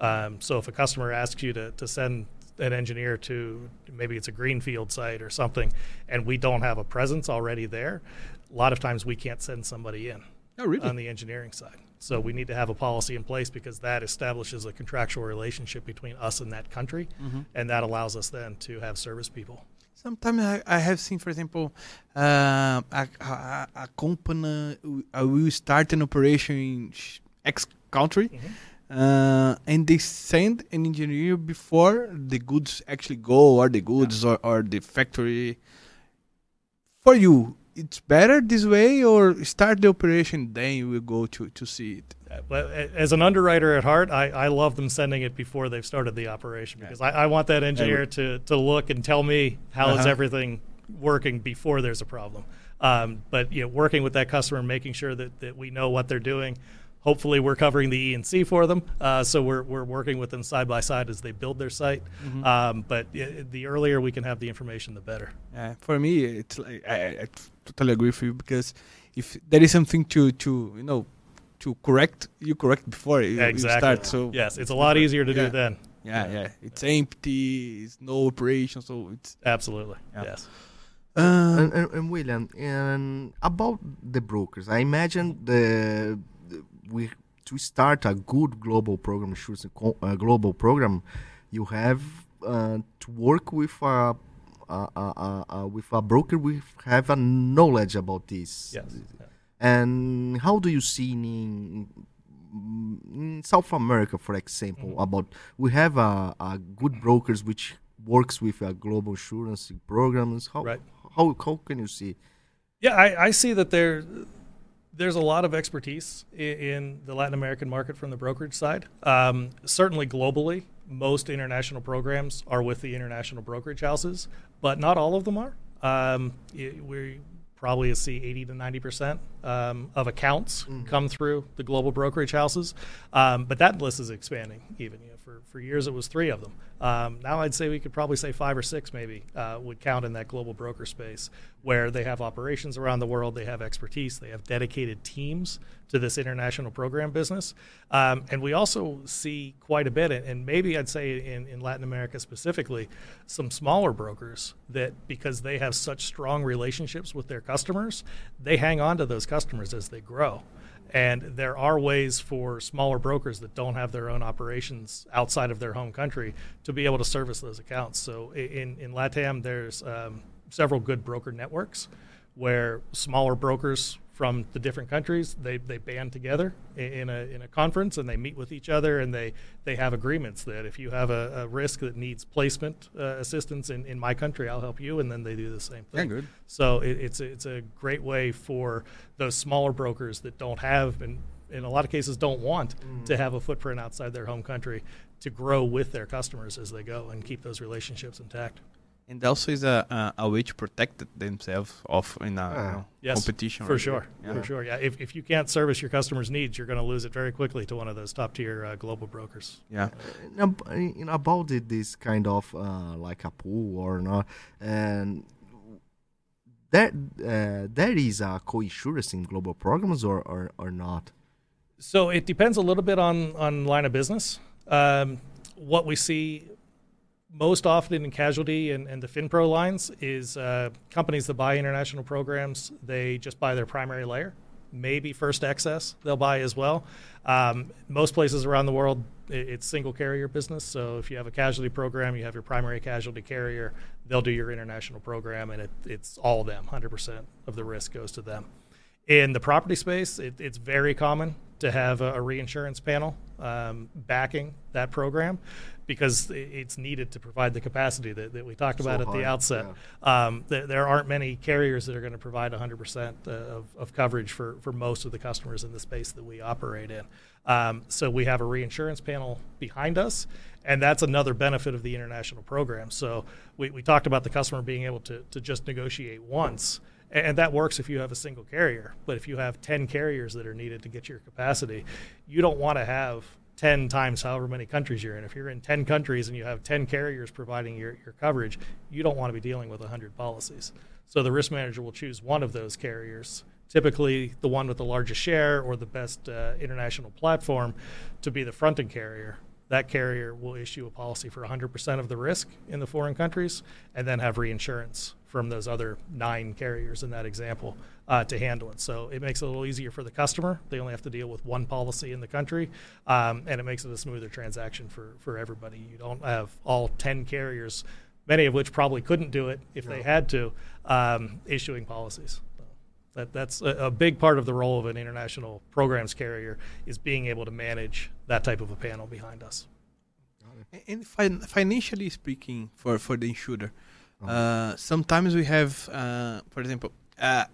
Speaker 3: Um, so if a customer asks you to, to send an engineer to maybe it's a greenfield site or something, and we don't have a presence already there, a lot of times we can't send somebody in
Speaker 1: oh, really?
Speaker 3: on the engineering side. So we need to have a policy in place because that establishes a contractual relationship between us and that country, mm-hmm. and that allows us then to have service people.
Speaker 1: Sometimes I, I have seen, for example, uh, a, a, a, company will start an operation in X country. Mm-hmm. Uh, and they send an engineer before the goods actually go, or the goods, yeah. or, or the factory. For you, it's better this way or start the operation then you will go to, to see it
Speaker 3: as an underwriter at heart I, I love them sending it before they've started the operation because I, I want that engineer to, to look and tell me how uh-huh. is everything working before there's a problem um, but you know working with that customer making sure that, that we know what they're doing hopefully we're covering the E&C for them. Uh, so we're, we're working with them side by side as they build their site. Mm-hmm. Um, but the earlier we can have the information, the better.
Speaker 1: Yeah, for me, it's like, I, I, totally agree with you because if there is something to, to you know, to correct, you correct before you, exactly. you start. So
Speaker 3: yes, it's a lot easier to yeah. do then.
Speaker 1: Yeah, yeah, it's empty. It's no operation, so it's
Speaker 3: absolutely yeah. yes.
Speaker 2: Uh, and, and, and William, and about the brokers, I imagine the we to start a good global program, a global program, you have uh, to work with a, a, a, a, with a broker we have a knowledge about this.
Speaker 3: Yes.
Speaker 2: And how do you see in, in South America, for example, mm-hmm. about we have a, a good brokers which works with a global insurance programs. How right. how how can you see?
Speaker 3: Yeah, I, I see that there there's a lot of expertise in, the Latin American market from the brokerage side. Um, certainly globally, most international programs are with the international brokerage houses, but not all of them are. Um, we probably see 80 to 90 percent um, of accounts mm-hmm. come through the global brokerage houses, um, but that list is expanding even. You know, for, for years, it was three of them. Um, now I'd say we could probably say five or six maybe uh, would count in that global broker space where they have operations around the world, they have expertise, they have dedicated teams to this international program business. Um, and we also see quite a bit, and maybe I'd say in, in Latin America specifically, some smaller brokers that because they have such strong relationships with their customers, they hang on to those customers as they grow. And there are ways for smaller brokers that don't have their own operations outside of their home country to be able to service those accounts. So in, in LATAM, there's um, several good broker networks where smaller brokers from the different countries they, they band together in a, in a conference and they meet with each other and they, they have agreements that if you have a, a risk that needs placement uh, assistance in, in my country I'll help you and then they do the same thing.
Speaker 1: Yeah, good.
Speaker 3: So it, it's, a, it's a great way for those smaller brokers that don't have and in a lot of cases don't want mm. to have a footprint outside their home country to grow with their customers as they go and keep those relationships intact.
Speaker 1: And also is a, a, a way to protect themselves off in a uh, you know,
Speaker 3: yes,
Speaker 1: competition.
Speaker 3: For sure, yeah. for sure. Yeah, if, if you can't service your customers' needs, you're going to lose it very quickly to one of those top tier uh, global brokers.
Speaker 1: Yeah.
Speaker 2: Uh, you about it, this kind of uh, like a pool or not, and that uh, there is a co-insurance in global programs or, or, or not.
Speaker 3: So it depends a little bit on on line of business. Um, what we see most often in casualty and, and the FinPro lines is uh, companies that buy international programs, they just buy their primary layer. Maybe first excess they'll buy as well. Um, most places around the world, it's single carrier business. So if you have a casualty program, you have your primary casualty carrier, they'll do your international program, and it, it's all them. 100% of the risk goes to them In the property space, it, it's very common to have a, a reinsurance panel um, backing that program because it's needed to provide the capacity that, that we talked
Speaker 2: So
Speaker 3: about at
Speaker 2: high,
Speaker 3: the outset.
Speaker 2: yeah.
Speaker 3: Um, there, there aren't many carriers that are going to provide 100% of, of coverage for, for most of the customers in the space that we operate in. Um, so we have a reinsurance panel behind us, and that's another benefit of the international program. So we, we talked about the customer being able to, to just negotiate once. And that works if you have a single carrier. But if you have 10 carriers that are needed to get your capacity, you don't want to have 10 times however many countries you're in. If you're in 10 countries and you have 10 carriers providing your, your coverage, you don't want to be dealing with 100 policies. So the risk manager will choose one of those carriers, typically the one with the largest share or the best uh, international platform, to be the fronting carrier. That carrier will issue a policy for 100% of the risk in the foreign countries and then have reinsurance from those other nine carriers in that example uh, to handle it. So it makes it a little easier for the customer. They only have to deal with one policy in the country, um, and it makes it a smoother transaction for, for everybody. You don't have all 10 carriers, many of which probably couldn't do it if they had to, um, issuing policies. So that, that's a, a big part of the role of an international programs carrier is being able to manage that type of a panel behind us.
Speaker 1: And fin- financially speaking, for, for the insurer, uh, sometimes we have, uh, for example, uh,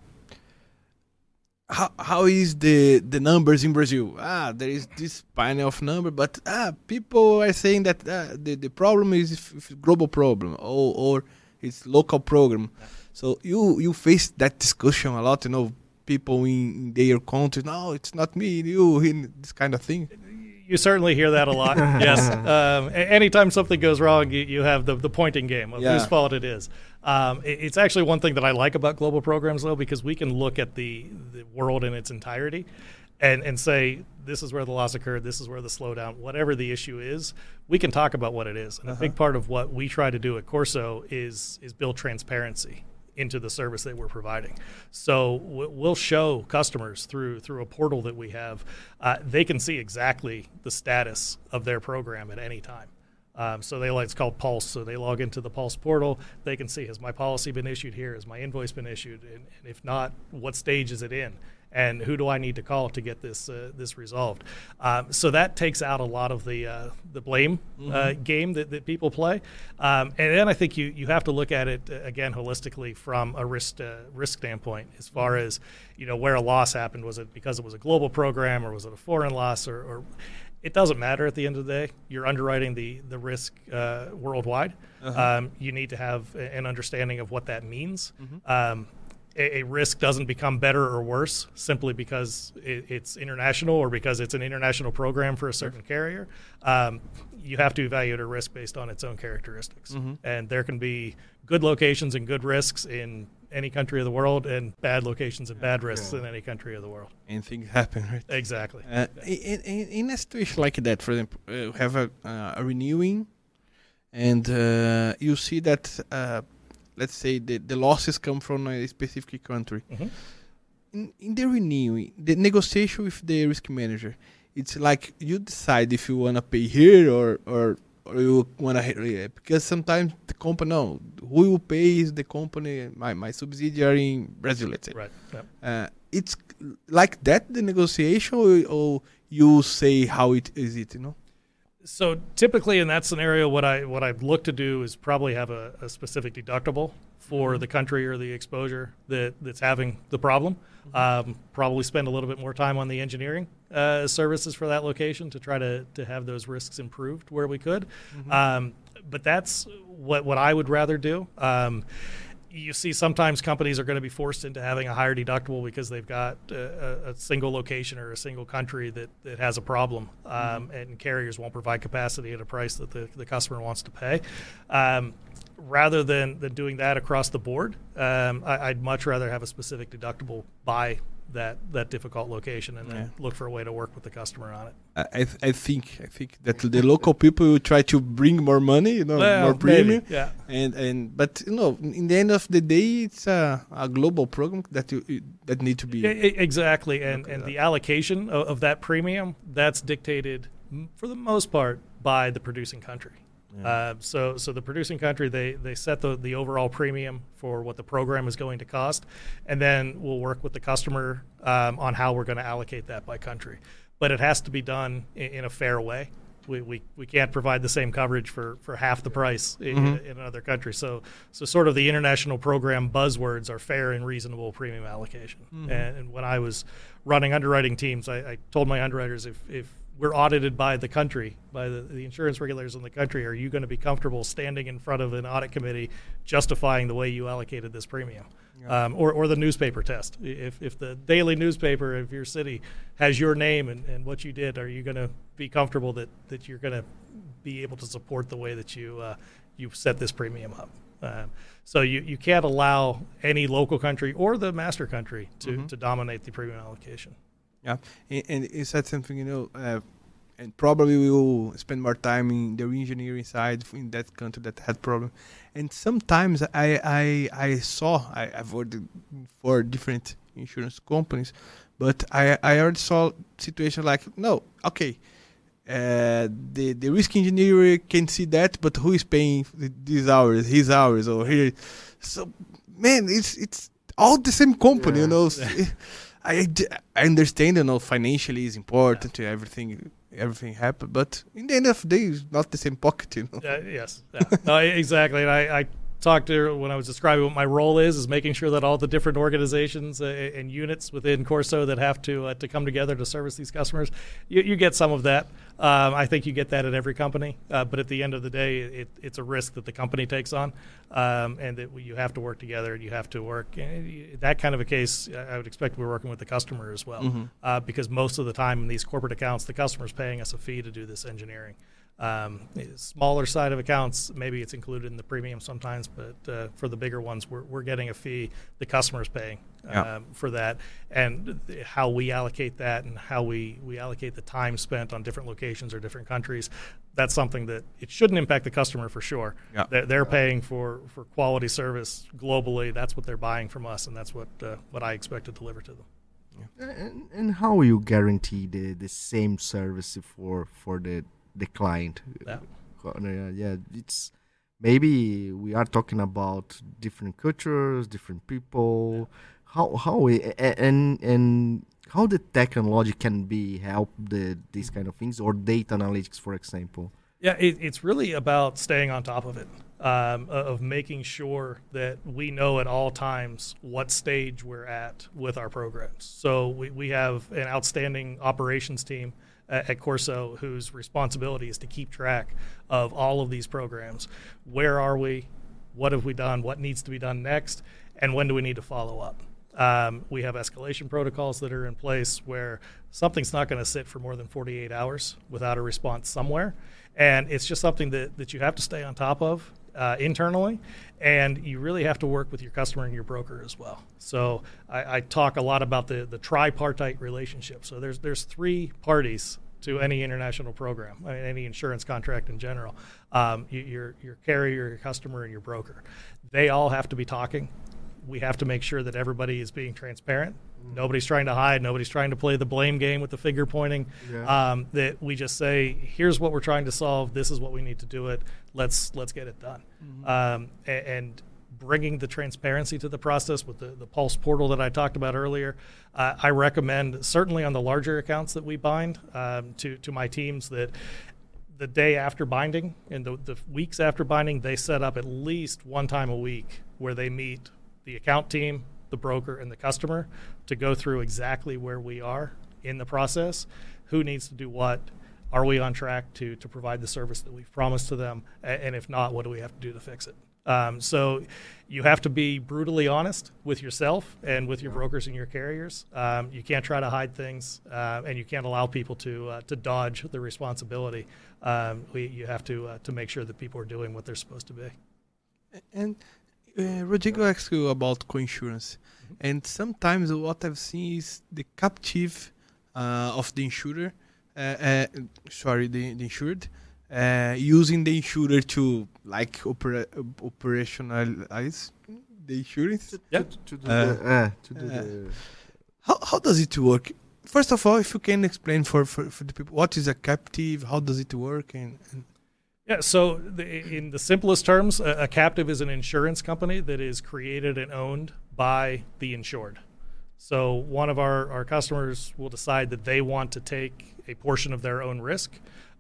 Speaker 1: how, how is the, the numbers in Brazil? Ah, there is this panel of number, but ah, people are saying that ah, the, the problem is f- f- global problem or, or it's local program. So you you face that discussion a lot, you know, people in, in their country. No, it's not me, you, in this kind of thing.
Speaker 3: You certainly hear that a lot. yes. Um, anytime something goes wrong, you, you have the, the pointing game of
Speaker 1: Yeah.
Speaker 3: whose fault it is. Um, it- it's actually one thing that I like about global programs, though, because we can look at the, the world in its entirety and, and say, this is where the loss occurred, this is where the slowdown, whatever the issue is, we can talk about what it is. And a big part of what we try to do at Corso is, is build transparency into the service that we're providing. So we'll show customers through through a portal that we have, uh, they can see exactly the status of their program at any time. Um, so they like it's called Pulse. So they log into the Pulse portal. They can see has my policy been issued here? Has my invoice been issued? And, and if not, what stage is it in? And who do I need to call to get this uh, this resolved? Um, so that takes out a lot of the uh, the blame uh, game that, that people play. Um, and then I think you you have to look at it uh, again holistically from a risk uh, risk standpoint, as far as you know where a loss happened. Was it because it was a global program, or was it a foreign loss, or, or it doesn't matter at the end of the day. You're underwriting the the risk uh, worldwide. Um, you need to have an understanding of what that means. Um, a, a risk doesn't become better or worse simply because it, it's international or because it's an international program for a certain carrier. Um, you have to evaluate a risk based on its own characteristics, and there can be good locations and good risks in any country of the world, and bad locations and bad risks in any country of the world.
Speaker 1: And things happen, right?
Speaker 3: Exactly.
Speaker 1: Uh, in, in, in a situation like that, for example, uh, you have a, uh, a renewing, and uh, you see that, uh, let's say, the, the losses come from a specific country.
Speaker 3: Mhm.
Speaker 1: In, in the renewing, the negotiation with the risk manager, it's like you decide if you want to pay here or or, or you want to because sometimes the company no who will pay is the company my my subsidiary in Brazil let's say
Speaker 3: Right. Yep.
Speaker 1: uh, it's like that the negotiation or, or you say how it is it you know
Speaker 3: So typically in that scenario, what I what I'd look to do is probably have a, a specific deductible for the country or the exposure that, that's having the problem. Um, probably spend a little bit more time on the engineering uh, services for that location to try to, to have those risks improved where we could. Um, but that's what what I would rather do. Um, you see sometimes companies are going to be forced into having a higher deductible because they've got a, a, single location or a single country that, that has a problem um, and carriers won't provide capacity at a price that the, the customer wants to pay. Um, rather than, than doing that across the board um, I, I'd much rather have a specific deductible by that, that difficult location and then look for a way to work with the customer on it.
Speaker 1: I I, th- I think I think that the local people will try to bring more money you know
Speaker 3: Well,
Speaker 1: more
Speaker 3: maybe,
Speaker 1: premium
Speaker 3: yeah.
Speaker 1: And and but you know in the end of the day it's a, a global program that you, you that need to be
Speaker 3: Exactly, and and the allocation of, of that premium that's dictated for the most part by the producing country. Uh, so, so the producing country they they set the the overall premium for what the program is going to cost, and then we'll work with the customer um, on how we're going to allocate that by country. But it has to be done in, in a fair way. We, we, we can't provide the same coverage for, for half the price in,
Speaker 1: Mhm.
Speaker 3: in another country. So so sort of the international program buzzwords are fair and reasonable premium allocation.
Speaker 1: Mhm.
Speaker 3: And, and when I was running underwriting teams, I, I told my underwriters if, if we're audited by the country, by the, the insurance regulators in the country, are you going to be comfortable standing in front of an audit committee justifying the way you allocated this premium? Um, or, or the newspaper test. If, if the daily newspaper of your city has your name and, and what you did, are you going to be comfortable that, that you're going to be able to support the way that you, uh, you set this premium up? Um, so you, you can't allow any local country or the master country to,
Speaker 1: Mhm.
Speaker 3: to dominate the premium allocation.
Speaker 1: Yeah, and, and you said something, you know, uh, and probably we will spend more time in the engineering side in that country that had problem. And sometimes I I, I saw I, I've worked for different insurance companies, but I I already saw situation like no okay. Uh, the the risk engineer can see that, but who is paying these hours, his hours, or here? So, man, it's it's all the same company, you
Speaker 2: Yeah.
Speaker 1: know. I, I understand, you know, financially is important to everything, everything happen, but in the end of the day, it's not the same pocket, you know.
Speaker 3: Yes, yeah. no, exactly. And I, I talked to when I was describing what my role is, is making sure that all the different organizations uh, and units within Corso that have to uh, to come together to service these customers, you, you get some of that. Um, I think you get that at every company, uh, but at the end of the day, it, it's a risk that the company takes on, um, and that you have to work together. and You have to work. and That kind of a case, I would expect we're working with the customer as well,
Speaker 1: Mhm.
Speaker 3: uh, because most of the time in these corporate accounts, the customer's paying us a fee to do this engineering. Um, smaller side of accounts, maybe it's included in the premium sometimes, but uh, for the bigger ones, we're, we're getting a fee. The customer's paying
Speaker 1: Yeah.
Speaker 3: um, for that, and th- how we allocate that and how we, we allocate the time spent on different locations or different countries. That's something that it shouldn't impact the customer for sure.
Speaker 1: Yeah.
Speaker 3: They're, they're paying for, for quality service globally. That's what they're buying from us, and that's what uh, what I expect to deliver to them.
Speaker 2: And, and how you guarantee the, the same service for for the the client?
Speaker 3: Yeah.
Speaker 2: Yeah, it's maybe we are talking about different cultures, different people. How how a- and and how the technology can be help the these kind of things or data analytics, for example.
Speaker 3: Yeah, it, it's really about staying on top of it, um, of making sure that we know at all times what stage we're at with our programs. So we, we have an outstanding operations team at, Corso whose responsibility is to keep track of all of these programs. Where are we? What have we done? What needs to be done next? And when do we need to follow up? Um, we have escalation protocols that are in place where something's not going to sit for more than 48 hours without a response somewhere. And it's just something that, that you have to stay on top of uh, internally. And you really have to work with your customer and your broker as well. So I, I talk a lot about the, the tripartite relationship. So there's, there's three parties to any international program, any insurance contract in general. Um, you, your, your carrier, your customer, and your broker. They all have to be talking we have to make sure that everybody is being transparent. Nobody's trying to hide. Nobody's trying to play the blame game with the finger pointing.
Speaker 2: Yeah.
Speaker 3: Um, that we just say, "Here's what we're trying to solve. This is what we need to do it. Let's let's get it done." Um, a- and bringing the transparency to the process with the, the Pulse portal that I talked about earlier, uh, I recommend certainly on the larger accounts that we bind um, to to my teams that the day after binding and the, the weeks after binding, they set up at least one time a week where they meet the account team, the broker, and the customer to go through exactly where we are in the process, who needs to do what, are we on track to, to provide the service that we've promised to them, and if not, what do we have to do to fix it? Um, so you have to be brutally honest with yourself and with your brokers and your carriers. Um, you can't try to hide things, uh, and you can't allow people to uh, to dodge the responsibility. Um, we, you have to uh, to make sure that people are doing what they're supposed to be.
Speaker 1: And uh, Rodrigo asked you about co-insurance, and sometimes what I've seen is the captive uh, of the insurer, uh, uh, sorry, the, the insured, uh, using the insurer to like opera- operationalize the insurance.
Speaker 3: Yeah.
Speaker 2: To, to do
Speaker 1: Uh,
Speaker 2: the, uh, to do
Speaker 1: uh,
Speaker 2: the
Speaker 1: How how does it work? First of all, if you can explain for, for, for the people what is a captive, how does it work, and, and
Speaker 3: Yeah, so the, in the simplest terms, a, a, captive is an insurance company that is created and owned by the insured. So one of our, our customers will decide that they want to take a portion of their own risk.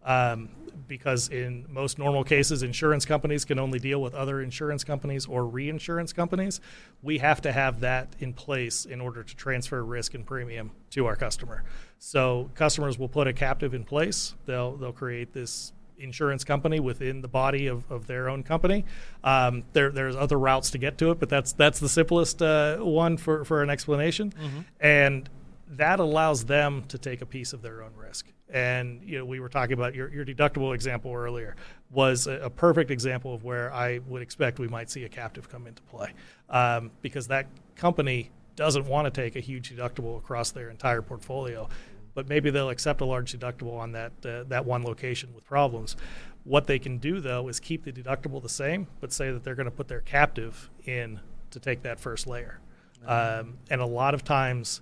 Speaker 3: Um, because in most normal cases, insurance companies can only deal with other insurance companies or reinsurance companies. We have to have that in place in order to transfer risk and premium to our customer. So customers will put a captive in place. They'll they'll create this insurance company within the body of, of their own company. Um, there, there's other routes to get to it, but that's that's the simplest uh, one for, for an explanation. Mm-hmm. And that allows them to take a piece of their own risk. And you know, we were talking about your, your deductible example earlier was a, a, perfect example of where I would expect we might see a captive come into play, um, because that company doesn't want to take a huge deductible across their entire portfolio but maybe they'll accept a large deductible on that uh, that one location with problems. What they can do though is keep the deductible the same, but say that they're going to put their captive in to take that first layer. Mm-hmm. Um, and a lot of times,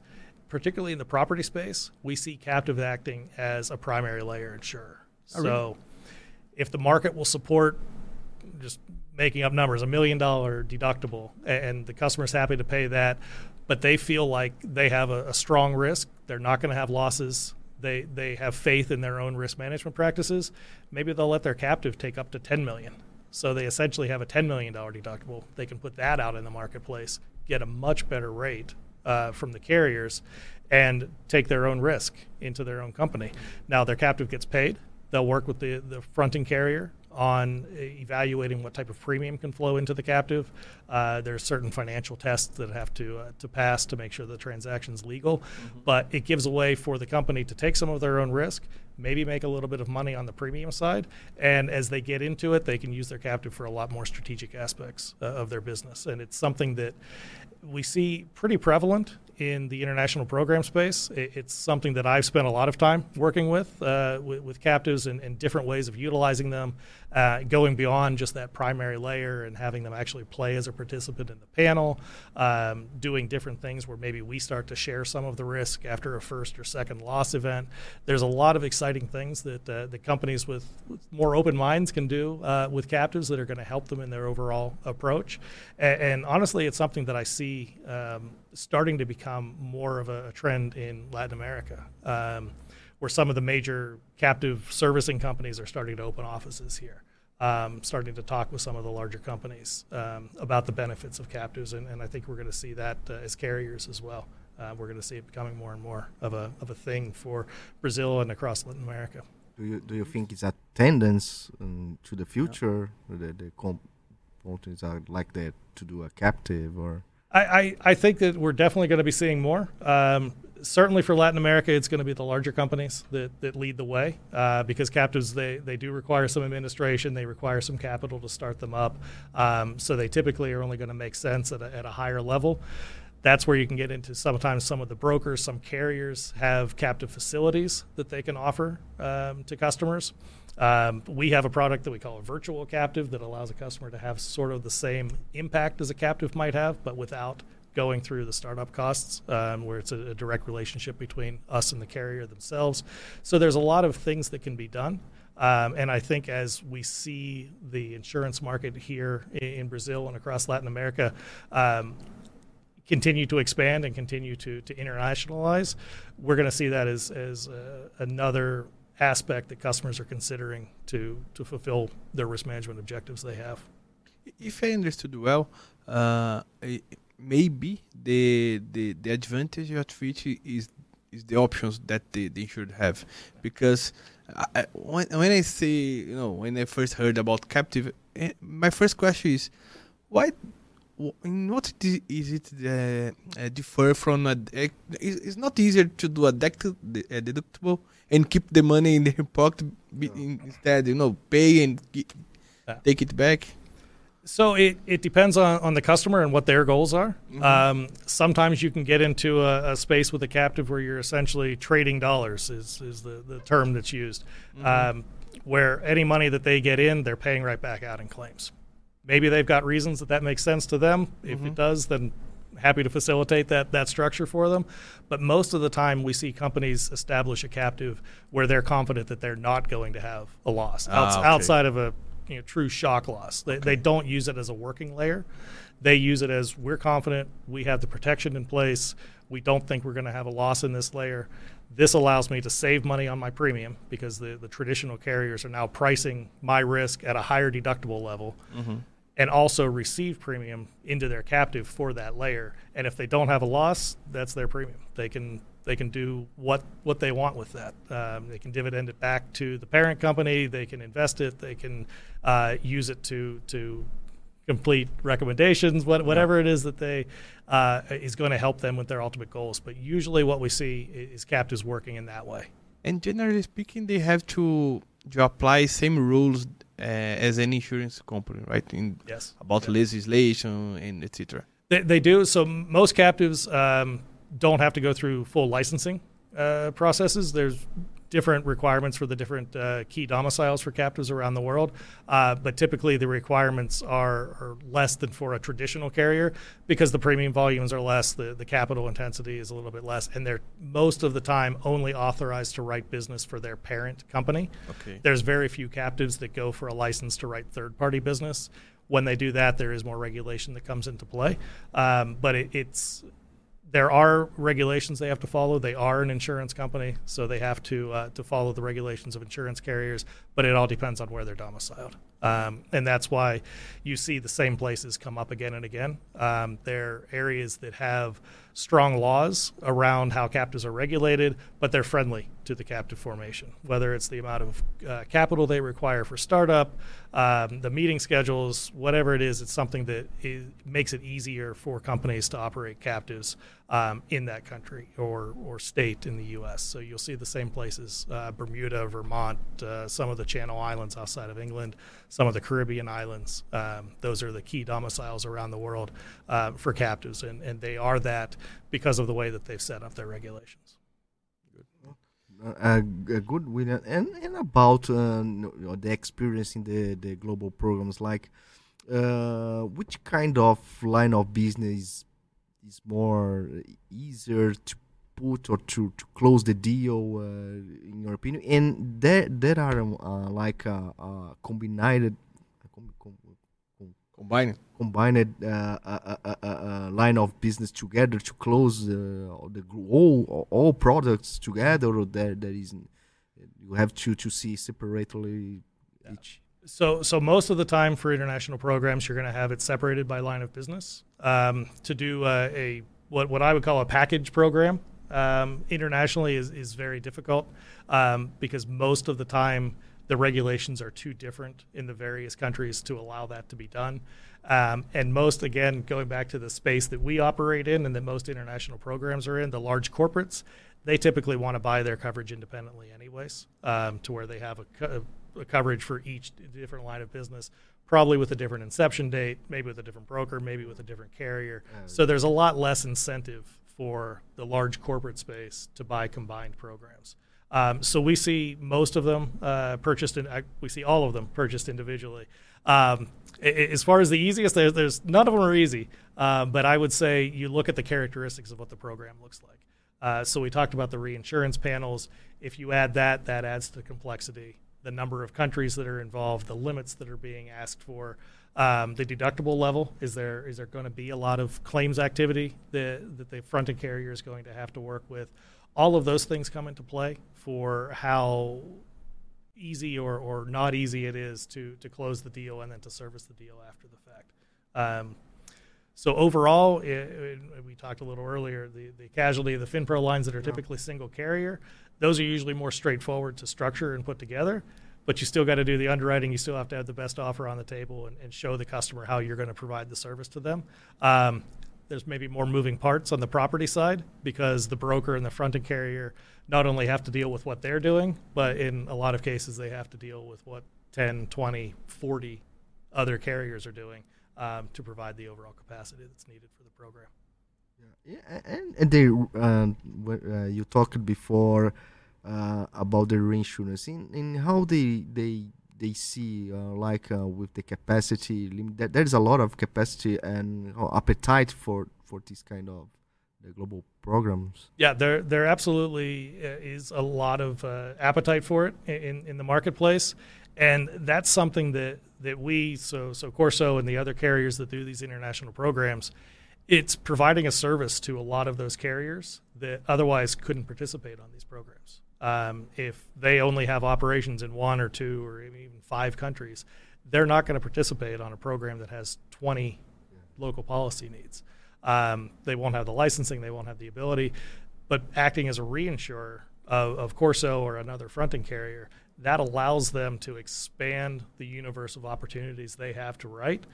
Speaker 3: particularly in the property space, we see captive acting as a primary layer insurer. Oh, so, really? if the market will support just making up numbers, a million dollar deductible, and the customer's happy to pay that, but they feel like they have a, a strong risk. They're not going to have losses. They they have faith in their own risk management practices. Maybe they'll let their captive take up to 10 million. So they essentially have a 10 million dollar deductible. They can put that out in the marketplace, get a much better rate uh, from the carriers, and take their own risk into their own company. Now their captive gets paid. They'll work with the the fronting carrier on evaluating what type of premium can flow into the captive. Uh, there's certain financial tests that have to uh, to pass to make sure the transaction's legal, mm-hmm. but it gives a way for the company to take some of their own risk, maybe make a little bit of money on the premium side, and as they get into it, they can use their captive for a lot more strategic aspects uh, of their business, and it's something that we see pretty prevalent in the international program space. It's something that I've spent a lot of time working with, uh, with, with, captives and, and, different ways of utilizing them, uh, going beyond just that primary layer and having them actually play as a participant in the panel, um, doing different things where maybe we start to share some of the risk after a first or second loss event. There's a lot of exciting things that uh, the companies with, more open minds can do uh, with captives that are going to help them in their overall approach. And, and, honestly, it's something that I see. Um, starting to become more of a, a trend in Latin America, um, where some of the major captive servicing companies are starting to open offices here. Um, starting to talk with some of the larger companies um, about the benefits of captives, and, and I think we're going to see that uh, as carriers as well. Uh, we're going to see it becoming more and more of a, of a thing for Brazil and across Latin America.
Speaker 2: Do you do you think it's a tendency um, to the future? Yeah. The, the companies are like that to do a captive or
Speaker 3: I, I, I think that we're definitely going to be seeing more. Um, certainly for Latin America, it's going to be the larger companies that, that lead the way uh, because captives they, they do require some administration, they require some capital to start them up. Um, so they typically are only going to make sense at a, at a higher level. That's where you can get into sometimes some of the brokers, some carriers have captive facilities that they can offer um, to customers. Um, we have a product that we call a virtual captive that allows a customer to have sort of the same impact as a captive might have, but without going through the startup costs, um, where it's a, a, direct relationship between us and the carrier themselves. So there's a lot of things that can be done. Um, and I think as we see the insurance market here in, in Brazil and across Latin America, um, continue to expand and continue to, to internationalize, we're going to see that as, as uh, another aspect that customers are considering to to fulfill their risk management objectives they have.
Speaker 1: If I understood well, uh, maybe the, the the advantage of Fitch is is the options that they, the insured have, because I, when when I say you know when I first heard about captive, eh, my first question is why in what is it uh, uh, differ from a, it's not easier to do a deductible and keep the money in their pocket instead, you know, pay and take it back?
Speaker 3: So it, it depends on, on the customer and what their goals are. Mm-hmm. Um, sometimes you can get into a, a, space with a captive where you're essentially trading dollars is, is the, the term that's used, mm-hmm. um, where any money that they get in, they're paying right back out in claims. Maybe they've got reasons that that makes sense to them. If mm-hmm. it does, then happy to facilitate that that structure for them. But most of the time, we see companies establish a captive where they're confident that they're not going to have a loss
Speaker 1: Ah,
Speaker 3: outs-
Speaker 1: okay.
Speaker 3: outside of a you know, true shock loss. They, they don't use it as a working layer. They use it as we're confident we have the protection in place. We don't think we're going to have a loss in this layer. This allows me to save money on my premium because the, the traditional carriers are now pricing my risk at a higher deductible level mm-hmm. and also receive premium into their captive for that layer. And if they don't have a loss, that's their premium. They can they can do what what they want with that. Um, they can dividend it back to the parent company. They can invest it. They can uh, use it to to complete recommendations. What, whatever it is that they uh, is going to help them with their ultimate goals. But usually, what we see is captives working in that way.
Speaker 1: And generally speaking, they have to to apply same rules uh, as an insurance company, right? In
Speaker 3: Yes.
Speaker 1: about legislation and etc.
Speaker 3: They, they do. So most captives um, don't have to go through full licensing uh, processes. There's different requirements for the different uh, key domiciles for captives around the world, uh, but typically the requirements are, are less than for a traditional carrier because the premium volumes are less, the, the capital intensity is a little bit less, and they're most of the time only authorized to write business for their parent company.
Speaker 1: Okay.
Speaker 3: There's very few captives that go for a license to write third party business. When they do that, there is more regulation that comes into play. Um, but it, it's there are regulations they have to follow. They are an insurance company, so they have to uh, to follow the regulations of insurance carriers. But it all depends on where they're domiciled, um, and that's why you see the same places come up again and again. Um, they're areas that have strong laws around how captives are regulated, but they're friendly to the captive formation. Whether it's the amount of uh, capital they require for startup, um, the meeting schedules, whatever it is, it's something that is, makes it easier for companies to operate captives um, in that country or, or state in the U.S. So you'll see the same places uh, Bermuda, Vermont, uh, some of the Channel Islands outside of England, some of the Caribbean islands. Um, those are the key domiciles around the world uh, for captives, and, and they are that because of the way that they've set up their regulations.
Speaker 2: Uh, g- good William and and about uh, you know, the experience in the the global programs like uh, which kind of line of business is more easier to put or to, to close the deal uh, in your opinion and there there are uh, like uh, uh, combined com- com-
Speaker 1: Combine.
Speaker 2: Combined uh, uh, uh, line of business together to close uh, all the all all products together or there there isn't you have to to see separately each
Speaker 3: So, so most of the time for international programs, you're going to have it separated by line of business. Um, to do uh, a what what I would call a package program um, internationally is is very difficult um, because most of the time the regulations are too different in the various countries to allow that to be done. Um, and most, again, going back to the space that we operate in and that most international programs are in, the large corporates, they typically want to buy their coverage independently, anyways, um, to where they have a, co- a coverage for each different line of business, probably with a different inception date, maybe with a different broker, maybe with a different carrier. so there's a lot less incentive for the large corporate space to buy combined programs. Um, so we see most of them uh, purchased, in, uh, we see all of them purchased individually. Um, as far as the easiest, there's, there's none of them are easy, uh, but I would say you look at the characteristics of what the program looks like. Uh, so we talked about the reinsurance panels. If you add that, that adds to the complexity, the number of countries that are involved, the limits that are being asked for, um, the deductible level. Is there is there going to be a lot of claims activity that that the fronting carrier is going to have to work with? All of those things come into play for how easy or, or not easy it is to to close the deal and then to service the deal after the fact. Um, so overall, i i we talked a little earlier, the, the casualty of the FinPro lines that are typically single carrier, those are usually more straightforward to structure and put together. But you still got to do the underwriting. You still have to have the best offer on the table and, and show the customer how you're going to provide the service to them. Um, there's maybe more moving parts on the property side because the broker and the fronting carrier not only have to deal with what they're doing, but in a lot of cases, they have to deal with what 10, 20, 40 other carriers are doing um, to provide the overall capacity that's needed for the program.
Speaker 2: Yeah, and, and they um, uh, you talked before uh, about the reinsurance in, in how they they they see uh, like uh, with the capacity limit there is a lot of capacity and uh, appetite for for this kind of the global programs?
Speaker 3: Yeah, there there absolutely uh, is a lot of uh, appetite for it in in the marketplace, and that's something that that we so so Corso and the other carriers that do these international programs, it's providing a service to a lot of those carriers that otherwise couldn't participate on these programs. Um, if they only have operations in one or two or even five countries, they're not going to participate on a program that has 20 local policy needs. Um, they won't have the licensing, they won't have the ability. But acting as a reinsurer of, of Corso or another fronting carrier, that allows them to expand the universe of opportunities they have to write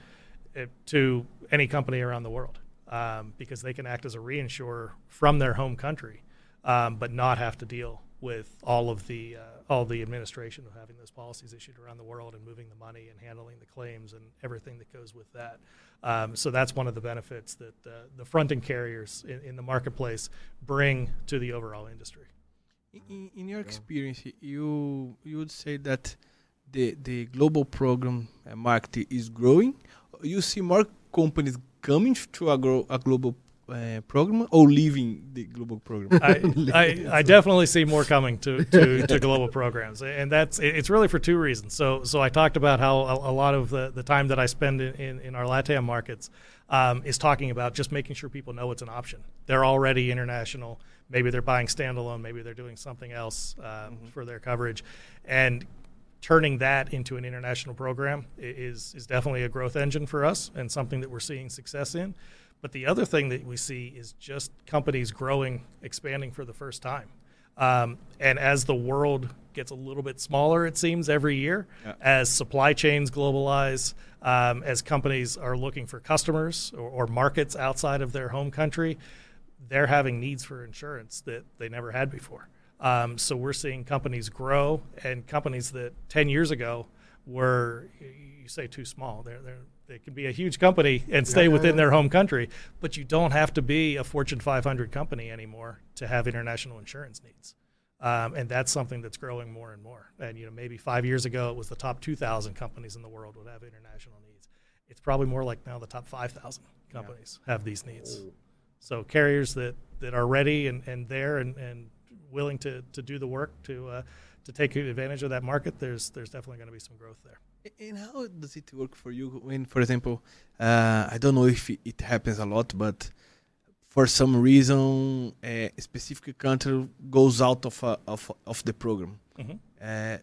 Speaker 3: uh, to any company around the world um, because they can act as a reinsurer from their home country, um, but not have to deal with all of the uh, all the administration of having those policies issued around the world and moving the money and handling the claims and everything that goes with that. Um, so that's one of the benefits that uh, the fronting carriers in, in, the marketplace bring to the overall industry.
Speaker 1: In, in your experience, you you would say that the the global program uh, market is growing. You see more companies coming to a, gro- a global uh, program or leaving the global program?
Speaker 3: I, I, I, definitely see more coming to, to, to, global programs, and that's it's really for two reasons. So so I talked about how a, a lot of the, the time that I spend in, in, in our LATAM markets um, is talking about just making sure people know it's an option. They're already international. Maybe they're buying standalone. Maybe they're doing something else um, mm-hmm. for their coverage, and turning that into an international program is is definitely a growth engine for us and something that we're seeing success in. But the other thing that we see is just companies growing, expanding for the first time. Um, and as the world gets a little bit smaller, it seems every year, yeah. as supply chains globalize, um, as companies are looking for customers or, or, markets outside of their home country, they're having needs for insurance that they never had before. Um, so we're seeing companies grow, and companies that 10 years ago were, you say, too small. They're, they're they can be a huge company and stay yeah, within their home country, but you don't have to be a Fortune 500 company anymore to have international insurance needs. Um, and that's something that's growing more and more. And you know, maybe five years ago, it was the top 2,000 companies in the world would have international needs. It's probably more like now the top 5,000 companies yeah. have these needs. So carriers that, that are ready and, and there and, and willing to, to do the work to uh, to take advantage of that market, there's there's definitely going to be some growth there.
Speaker 1: And how does it work for you when, for example, uh, I don't know if it happens a lot, but for some reason, a specific country goes out of a, of of the program. Mm-hmm. Uh,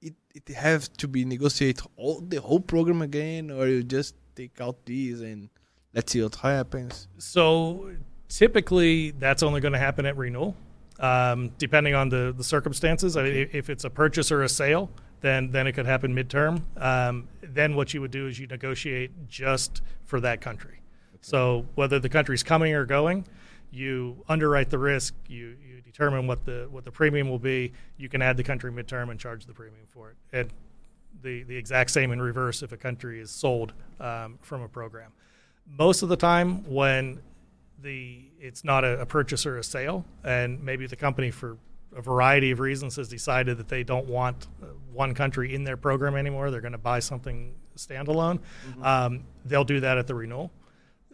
Speaker 1: it it has to be negotiate all the whole program again, or you just take out these and let's see what happens.
Speaker 3: So typically, that's only going to happen at renewal, um, depending on the the circumstances. I mean, if it's a purchase or a sale then then it could happen midterm. Um, then what you would do is you negotiate just for that country. Okay. So whether the country's coming or going, you underwrite the risk. You you determine what the what the premium will be. You can add the country midterm and charge the premium for it. And the the exact same in reverse if a country is sold um, from a program. Most of the time when the it's not a, a purchase or a sale, and maybe the company for a variety of reasons has decided that they don't want uh, one country in their program anymore. They're going to buy something standalone. Mm-hmm. Um, they'll do that at the renewal.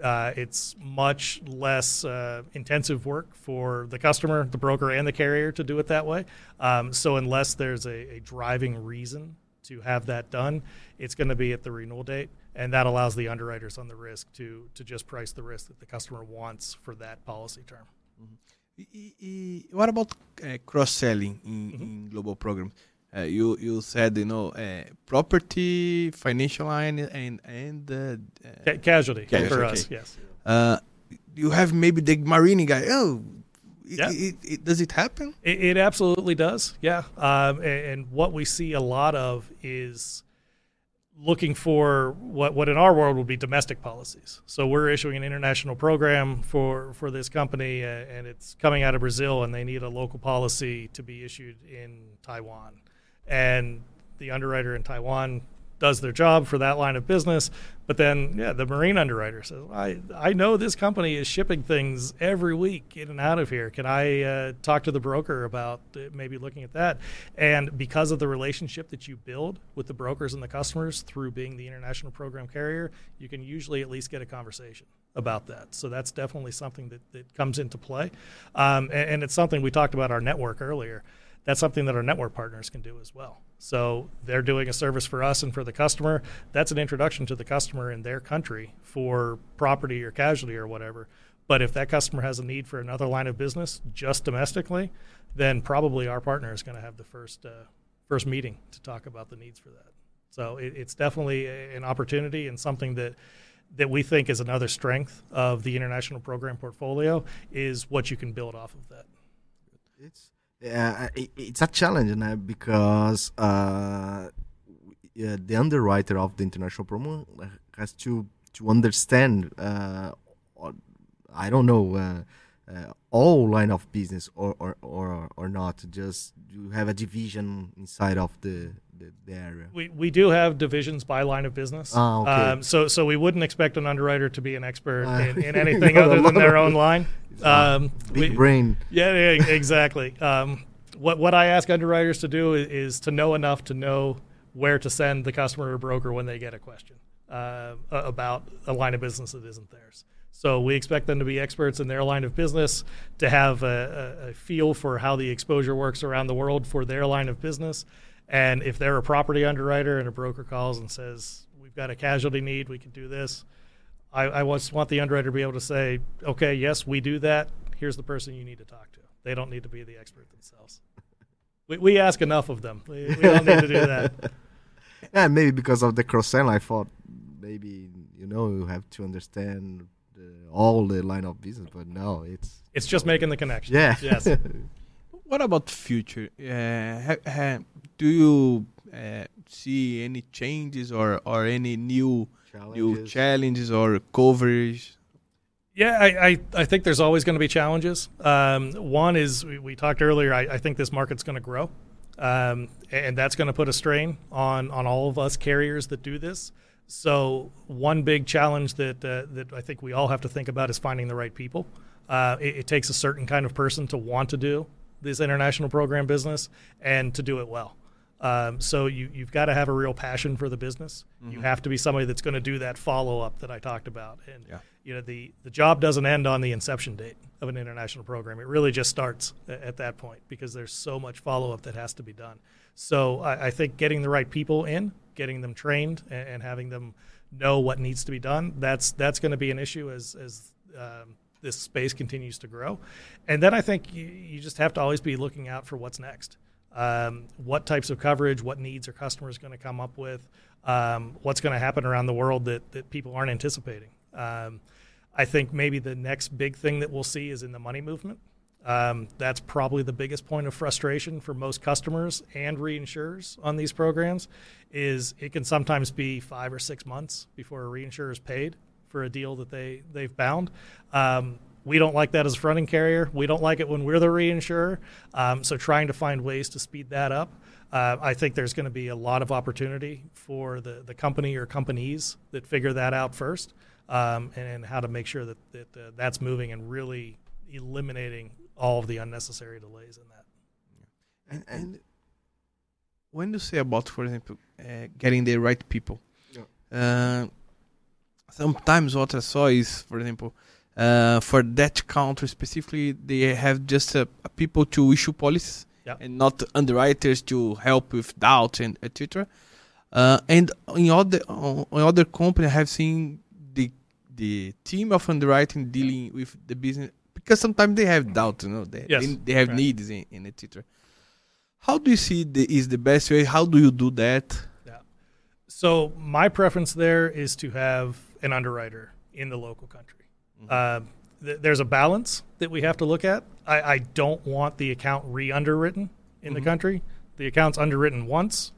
Speaker 3: Uh, it's much less uh, intensive work for the customer, the broker, and the carrier to do it that way. Um, so unless there's a, a, driving reason to have that done, it's going to be at the renewal date, and that allows the underwriters on the risk to to just price the risk that the customer wants for that policy term. Mm-hmm.
Speaker 1: E, e, what about uh, cross selling in, mm-hmm. in global programs? Uh, you you said you know uh, property, financial line, and and uh,
Speaker 3: Ca- casualty, casualty, for okay. us. Yes.
Speaker 1: Uh, you have maybe the marine guy. Oh, yeah. It, it, does it happen?
Speaker 3: It, it absolutely does. Yeah. Um, and, and, what we see a lot of is looking for what, what in our world would be domestic policies. So we're issuing an international program for, for this company, uh, and it's coming out of Brazil, and they need a local policy to be issued in Taiwan. And the underwriter in Taiwan does their job for that line of business. But then, yeah, the marine underwriter says, I, I know this company is shipping things every week in and out of here. Can I uh, talk to the broker about uh, maybe looking at that? And because of the relationship that you build with the brokers and the customers through being the international program carrier, you can usually at least get a conversation about that. So that's definitely something that, that comes into play. Um, and, and it's something we talked about our network earlier that's something that our network partners can do as well. So they're doing a service for us and for the customer. That's an introduction to the customer in their country for property or casualty or whatever. But if that customer has a need for another line of business just domestically, then probably our partner is going to have the first uh, first meeting to talk about the needs for that. So it, it's definitely an opportunity and something that that we think is another strength of the international program portfolio is what you can build off of that.
Speaker 2: It's uh, it's a challenge now because uh, the underwriter of the international promo has to to understand. Uh, I don't know uh, uh, all line of business or or, or or not. Just you have a division inside of the the, the, area?
Speaker 3: We, we do have divisions by line of business.
Speaker 2: Oh, okay. Um,
Speaker 3: so so we wouldn't expect an underwriter to be an expert uh, in, in, anything other than their own line.
Speaker 2: Um, big we, brain.
Speaker 3: Yeah, yeah exactly. Um, what what I ask underwriters to do is, is, to know enough to know where to send the customer or broker when they get a question uh, about a line of business that isn't theirs. So we expect them to be experts in their line of business, to have a, a, a feel for how the exposure works around the world for their line of business, and if they're a property underwriter and a broker calls and says, We've got a casualty need, we can do this, I, I just want the underwriter to be able to say, Okay, yes, we do that. Here's the person you need to talk to. They don't need to be the expert themselves. We, we ask enough of them. We, we don't need to do that.
Speaker 2: Yeah, maybe because of the cross sell, I thought maybe you know you have to understand the, all the line of business, but no, it's
Speaker 3: it's just making the connection.
Speaker 2: Yeah.
Speaker 3: Yes.
Speaker 1: what about future? Uh, ha, ha, do you uh, see any changes or, or any new challenges. new challenges or coverage?
Speaker 3: Yeah, I, I, I think there's always going to be challenges. Um, one is we, we, talked earlier. I, I think this market's going to grow, um, and that's going to put a strain on on all of us carriers that do this. So one big challenge that uh, that I think we all have to think about is finding the right people. Uh, it, it, takes a certain kind of person to want to do this international program business and to do it well. Um, so you, you've got to have a real passion for the business. Mm-hmm. You have to be somebody that's going to do that follow up that I talked about. And yeah. you know the the job doesn't end on the inception date of an international program. It really just starts at that point because there's so much follow up that has to be done. So I, I, think getting the right people in, getting them trained, and, and, having them know what needs to be done that's that's going to be an issue as as um, this space continues to grow. And then I think you, you just have to always be looking out for what's next. Um, what types of coverage, what needs are customers going to come up with, um, what's going to happen around the world that, that people aren't anticipating. Um, I think maybe the next big thing that we'll see is in the money movement. Um, that's probably the biggest point of frustration for most customers and reinsurers on these programs is it can sometimes be five or six months before a reinsurer is paid for a deal that they they've bound. We don't like that as a fronting carrier. We don't like it when we're the reinsurer. Um, so trying to find ways to speed that up. Uh, I think there's going to be a lot of opportunity for the, the company or companies that figure that out first um, and, and, how to make sure that, that uh, that's moving and really eliminating all of the unnecessary delays in that.
Speaker 1: And, and when you say about, for example, uh, getting the right people, yeah. Uh, sometimes what I saw is, for example, uh, for that country specifically, they have just uh, people to issue policies and not underwriters to help with doubt and etc. Uh, and in other uh, in other companies, I have seen the the team of underwriting dealing with the business because sometimes they have doubt, you know, they
Speaker 3: yes.
Speaker 1: they, they, have right. needs in, in etc. How do you see the is the best way? How do you do that?
Speaker 3: Yeah. So my preference there is to have an underwriter in the local country. Mm-hmm. Uh, th- there's a balance that we have to look at. I, I don't want the account re-underwritten in mm-hmm. the country. The account's underwritten once.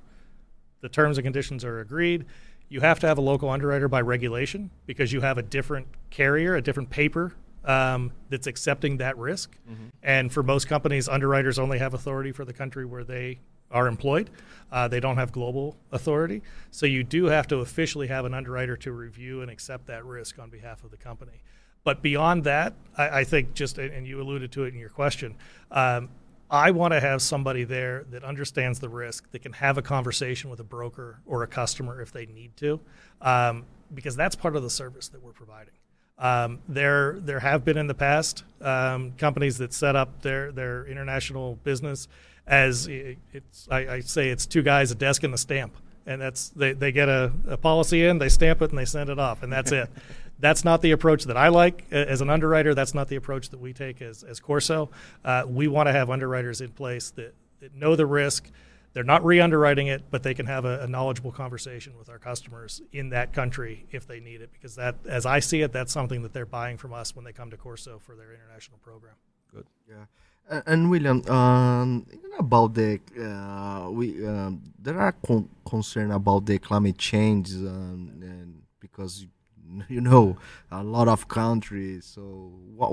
Speaker 3: The terms and conditions are agreed. You have to have a local underwriter by regulation because you have a different carrier, a different paper um, that's accepting that risk. Mm-hmm. And for most companies, underwriters only have authority for the country where they are employed. Uh, they don't have global authority. So you do have to officially have an underwriter to review and accept that risk on behalf of the company. But beyond that, I, I think just, and you alluded to it in your question, um, I want to have somebody there that understands the risk, that can have a conversation with a broker or a customer if they need to, um, because that's part of the service that we're providing. Um, there, there have been in the past um, companies that set up their their international business as it's. I, I, say it's two guys, a desk, and a stamp, and that's they, they get a, a policy in, they stamp it, and they send it off, and that's it. That's not the approach that I like as an underwriter. That's not the approach that we take as, as Corso. Uh, we want to have underwriters in place that, that know the risk. They're not re underwriting it, but they can have a, a, knowledgeable conversation with our customers in that country if they need it. Because that, as I see it, that's something that they're buying from us when they come to Corso for their international program.
Speaker 2: Good. Yeah. and William, um, about the uh, we um, there are con- concern about the climate change um, because you know a lot of countries. So, what,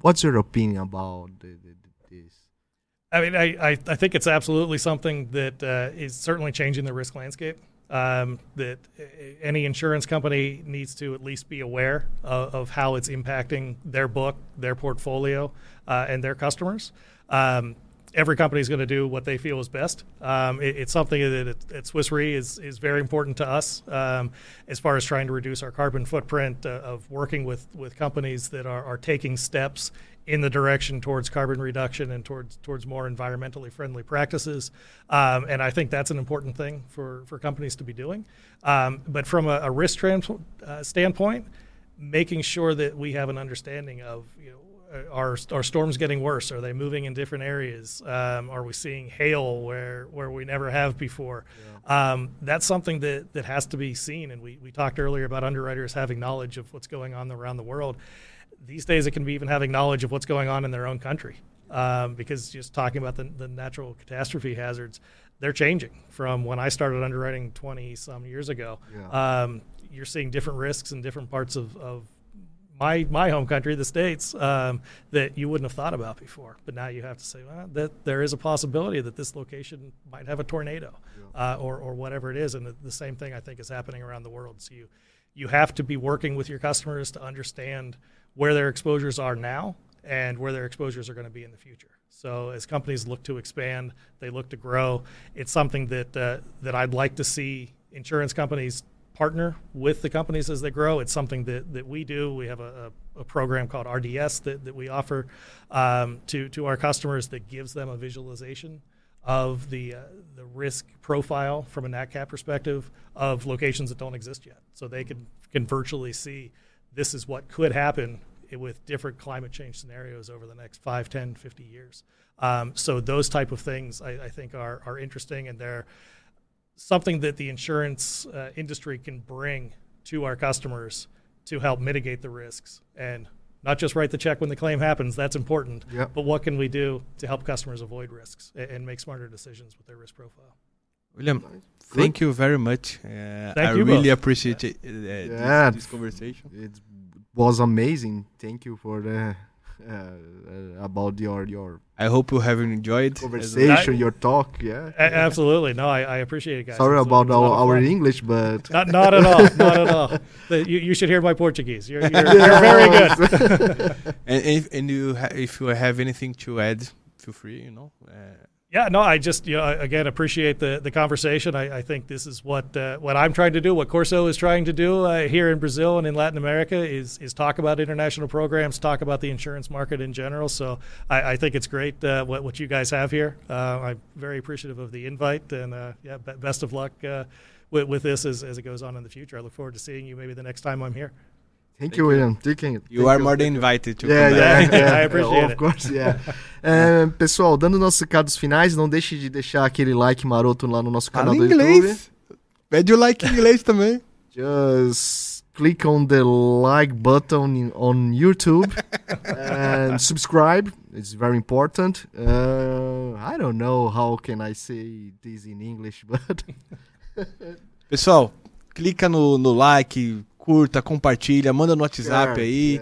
Speaker 2: what's your opinion about this?
Speaker 3: I mean, I, I, I, think it's absolutely something that uh, is certainly changing the risk landscape. Um, that any insurance company needs to at least be aware of, of how it's impacting their book, their portfolio, uh, and their customers. Um, every company is going to do what they feel is best. Um, it, it's something that at Swiss Re is, is very important to us um, as far as trying to reduce our carbon footprint uh, of working with, with companies that are, are taking steps in the direction towards carbon reduction and towards towards more environmentally friendly practices. Um, and I think that's an important thing for, for companies to be doing. Um, but from a, a risk trans- uh, standpoint, making sure that we have an understanding of you know, are are storms getting worse? Are they moving in different areas? Um, are we seeing hail where where we never have before? Yeah. Um, that's something that that has to be seen. And we we talked earlier about underwriters having knowledge of what's going on around the world. These days, it can be even having knowledge of what's going on in their own country. Um, because just talking about the, the natural catastrophe hazards, they're changing from when I started underwriting 20 some years ago. Yeah. Um, you're seeing different risks in different parts of, of my my home country, the states, um, that you wouldn't have thought about before. But now you have to say well, that there is a possibility that this location might have a tornado, yeah. uh, or or whatever it is. And the, the, same thing I think is happening around the world. So you you have to be working with your customers to understand where their exposures are now and where their exposures are going to be in the future. So as companies look to expand, they look to grow. It's something that uh, that I'd like to see insurance companies partner with the companies as they grow. It's something that, that we do. We have a, a, a program called RDS that, that we offer um, to, to our customers that gives them a visualization of the, uh, the risk profile from a NatCat perspective of locations that don't exist yet. So they can, can virtually see this is what could happen with different climate change scenarios over the next 5, 10, 50 years. Um, so those type of things I, I think are, are interesting and they're – something that the insurance uh, industry can bring to our customers to help mitigate the risks and not just write the check when the claim happens that's important yep. but what can we do to help customers avoid risks and, and make smarter decisions with their risk profile
Speaker 1: william thank you very much uh, i really both. appreciate yeah. It, uh, yeah, this, this conversation
Speaker 2: it was amazing thank you for the uh, uh, about your your.
Speaker 1: I hope you have enjoyed
Speaker 2: conversation, your talk. Yeah,
Speaker 3: absolutely. No, I, I appreciate it, guys.
Speaker 2: Sorry about our, our English, but
Speaker 3: not not at all, not at all. you, you should hear my Portuguese. You're, you're, you're very good.
Speaker 1: and if and you ha- if you have anything to add, feel free. You know. Uh,
Speaker 3: yeah, no, I just you know again appreciate the the conversation. I, I think this is what uh, what I'm trying to do, what Corso is trying to do uh, here in Brazil and in Latin America is is talk about international programs, talk about the insurance market in general. So I, I think it's great uh, what what you guys have here. Uh, I'm very appreciative of the invite, and uh, yeah, best of luck uh, with, with this as as it goes on in the future. I look forward to seeing you maybe the next time I'm here.
Speaker 2: Thank, you, William. Thank you.
Speaker 1: You are more than invited to
Speaker 3: yeah, come yeah, back. Yeah, I appreciate.
Speaker 2: Of course, yeah. é, pessoal, dando nossos recados finais, não deixe de deixar aquele like maroto lá no nosso canal Fala do inglês. YouTube.
Speaker 1: Pede o like em inglês também.
Speaker 2: Just click on the like button on YouTube and subscribe. It's very important. Uh, I don't know how can I say this in English, but
Speaker 1: Pessoal, clica no, no like, curta, compartilha, manda no WhatsApp aí.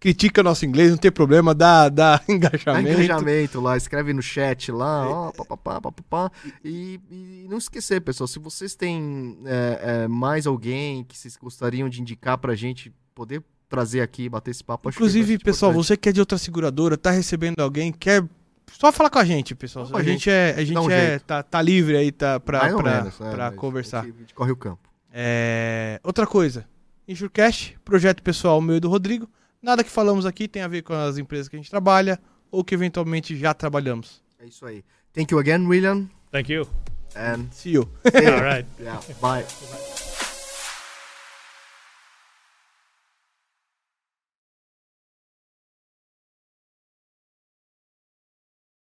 Speaker 1: critica nosso inglês, não tem problema, dá, dá
Speaker 2: Dá
Speaker 1: engajamento.
Speaker 2: engajamento lá, escreve no chat lá, ó, papapá, papapá. E, e não esquecer, pessoal, se vocês têm é, é, mais alguém que vocês gostariam de indicar pra gente poder trazer aqui, bater esse papo,
Speaker 1: Inclusive,
Speaker 2: é bastante
Speaker 1: pessoal,
Speaker 2: importante.
Speaker 1: você que é de outra seguradora, tá recebendo alguém, quer. Só falar com a gente, pessoal. A
Speaker 2: a
Speaker 1: gente, é, a gente
Speaker 2: um
Speaker 1: é,
Speaker 2: jeito.
Speaker 1: tá, tá livre aí tá, pra, pra,
Speaker 2: menos, é,
Speaker 1: pra conversar.
Speaker 2: A gente, a gente corre o campo.
Speaker 1: É, Outra coisa, Insurecast, projeto pessoal meu e do Rodrigo. Nada que falamos aqui tem a ver com as empresas que a gente trabalha ou que eventualmente já trabalhamos.
Speaker 2: É isso aí. Thank you again, William.
Speaker 3: Thank you.
Speaker 2: And
Speaker 1: See you.
Speaker 2: see you.
Speaker 3: All right.
Speaker 2: Yeah, bye.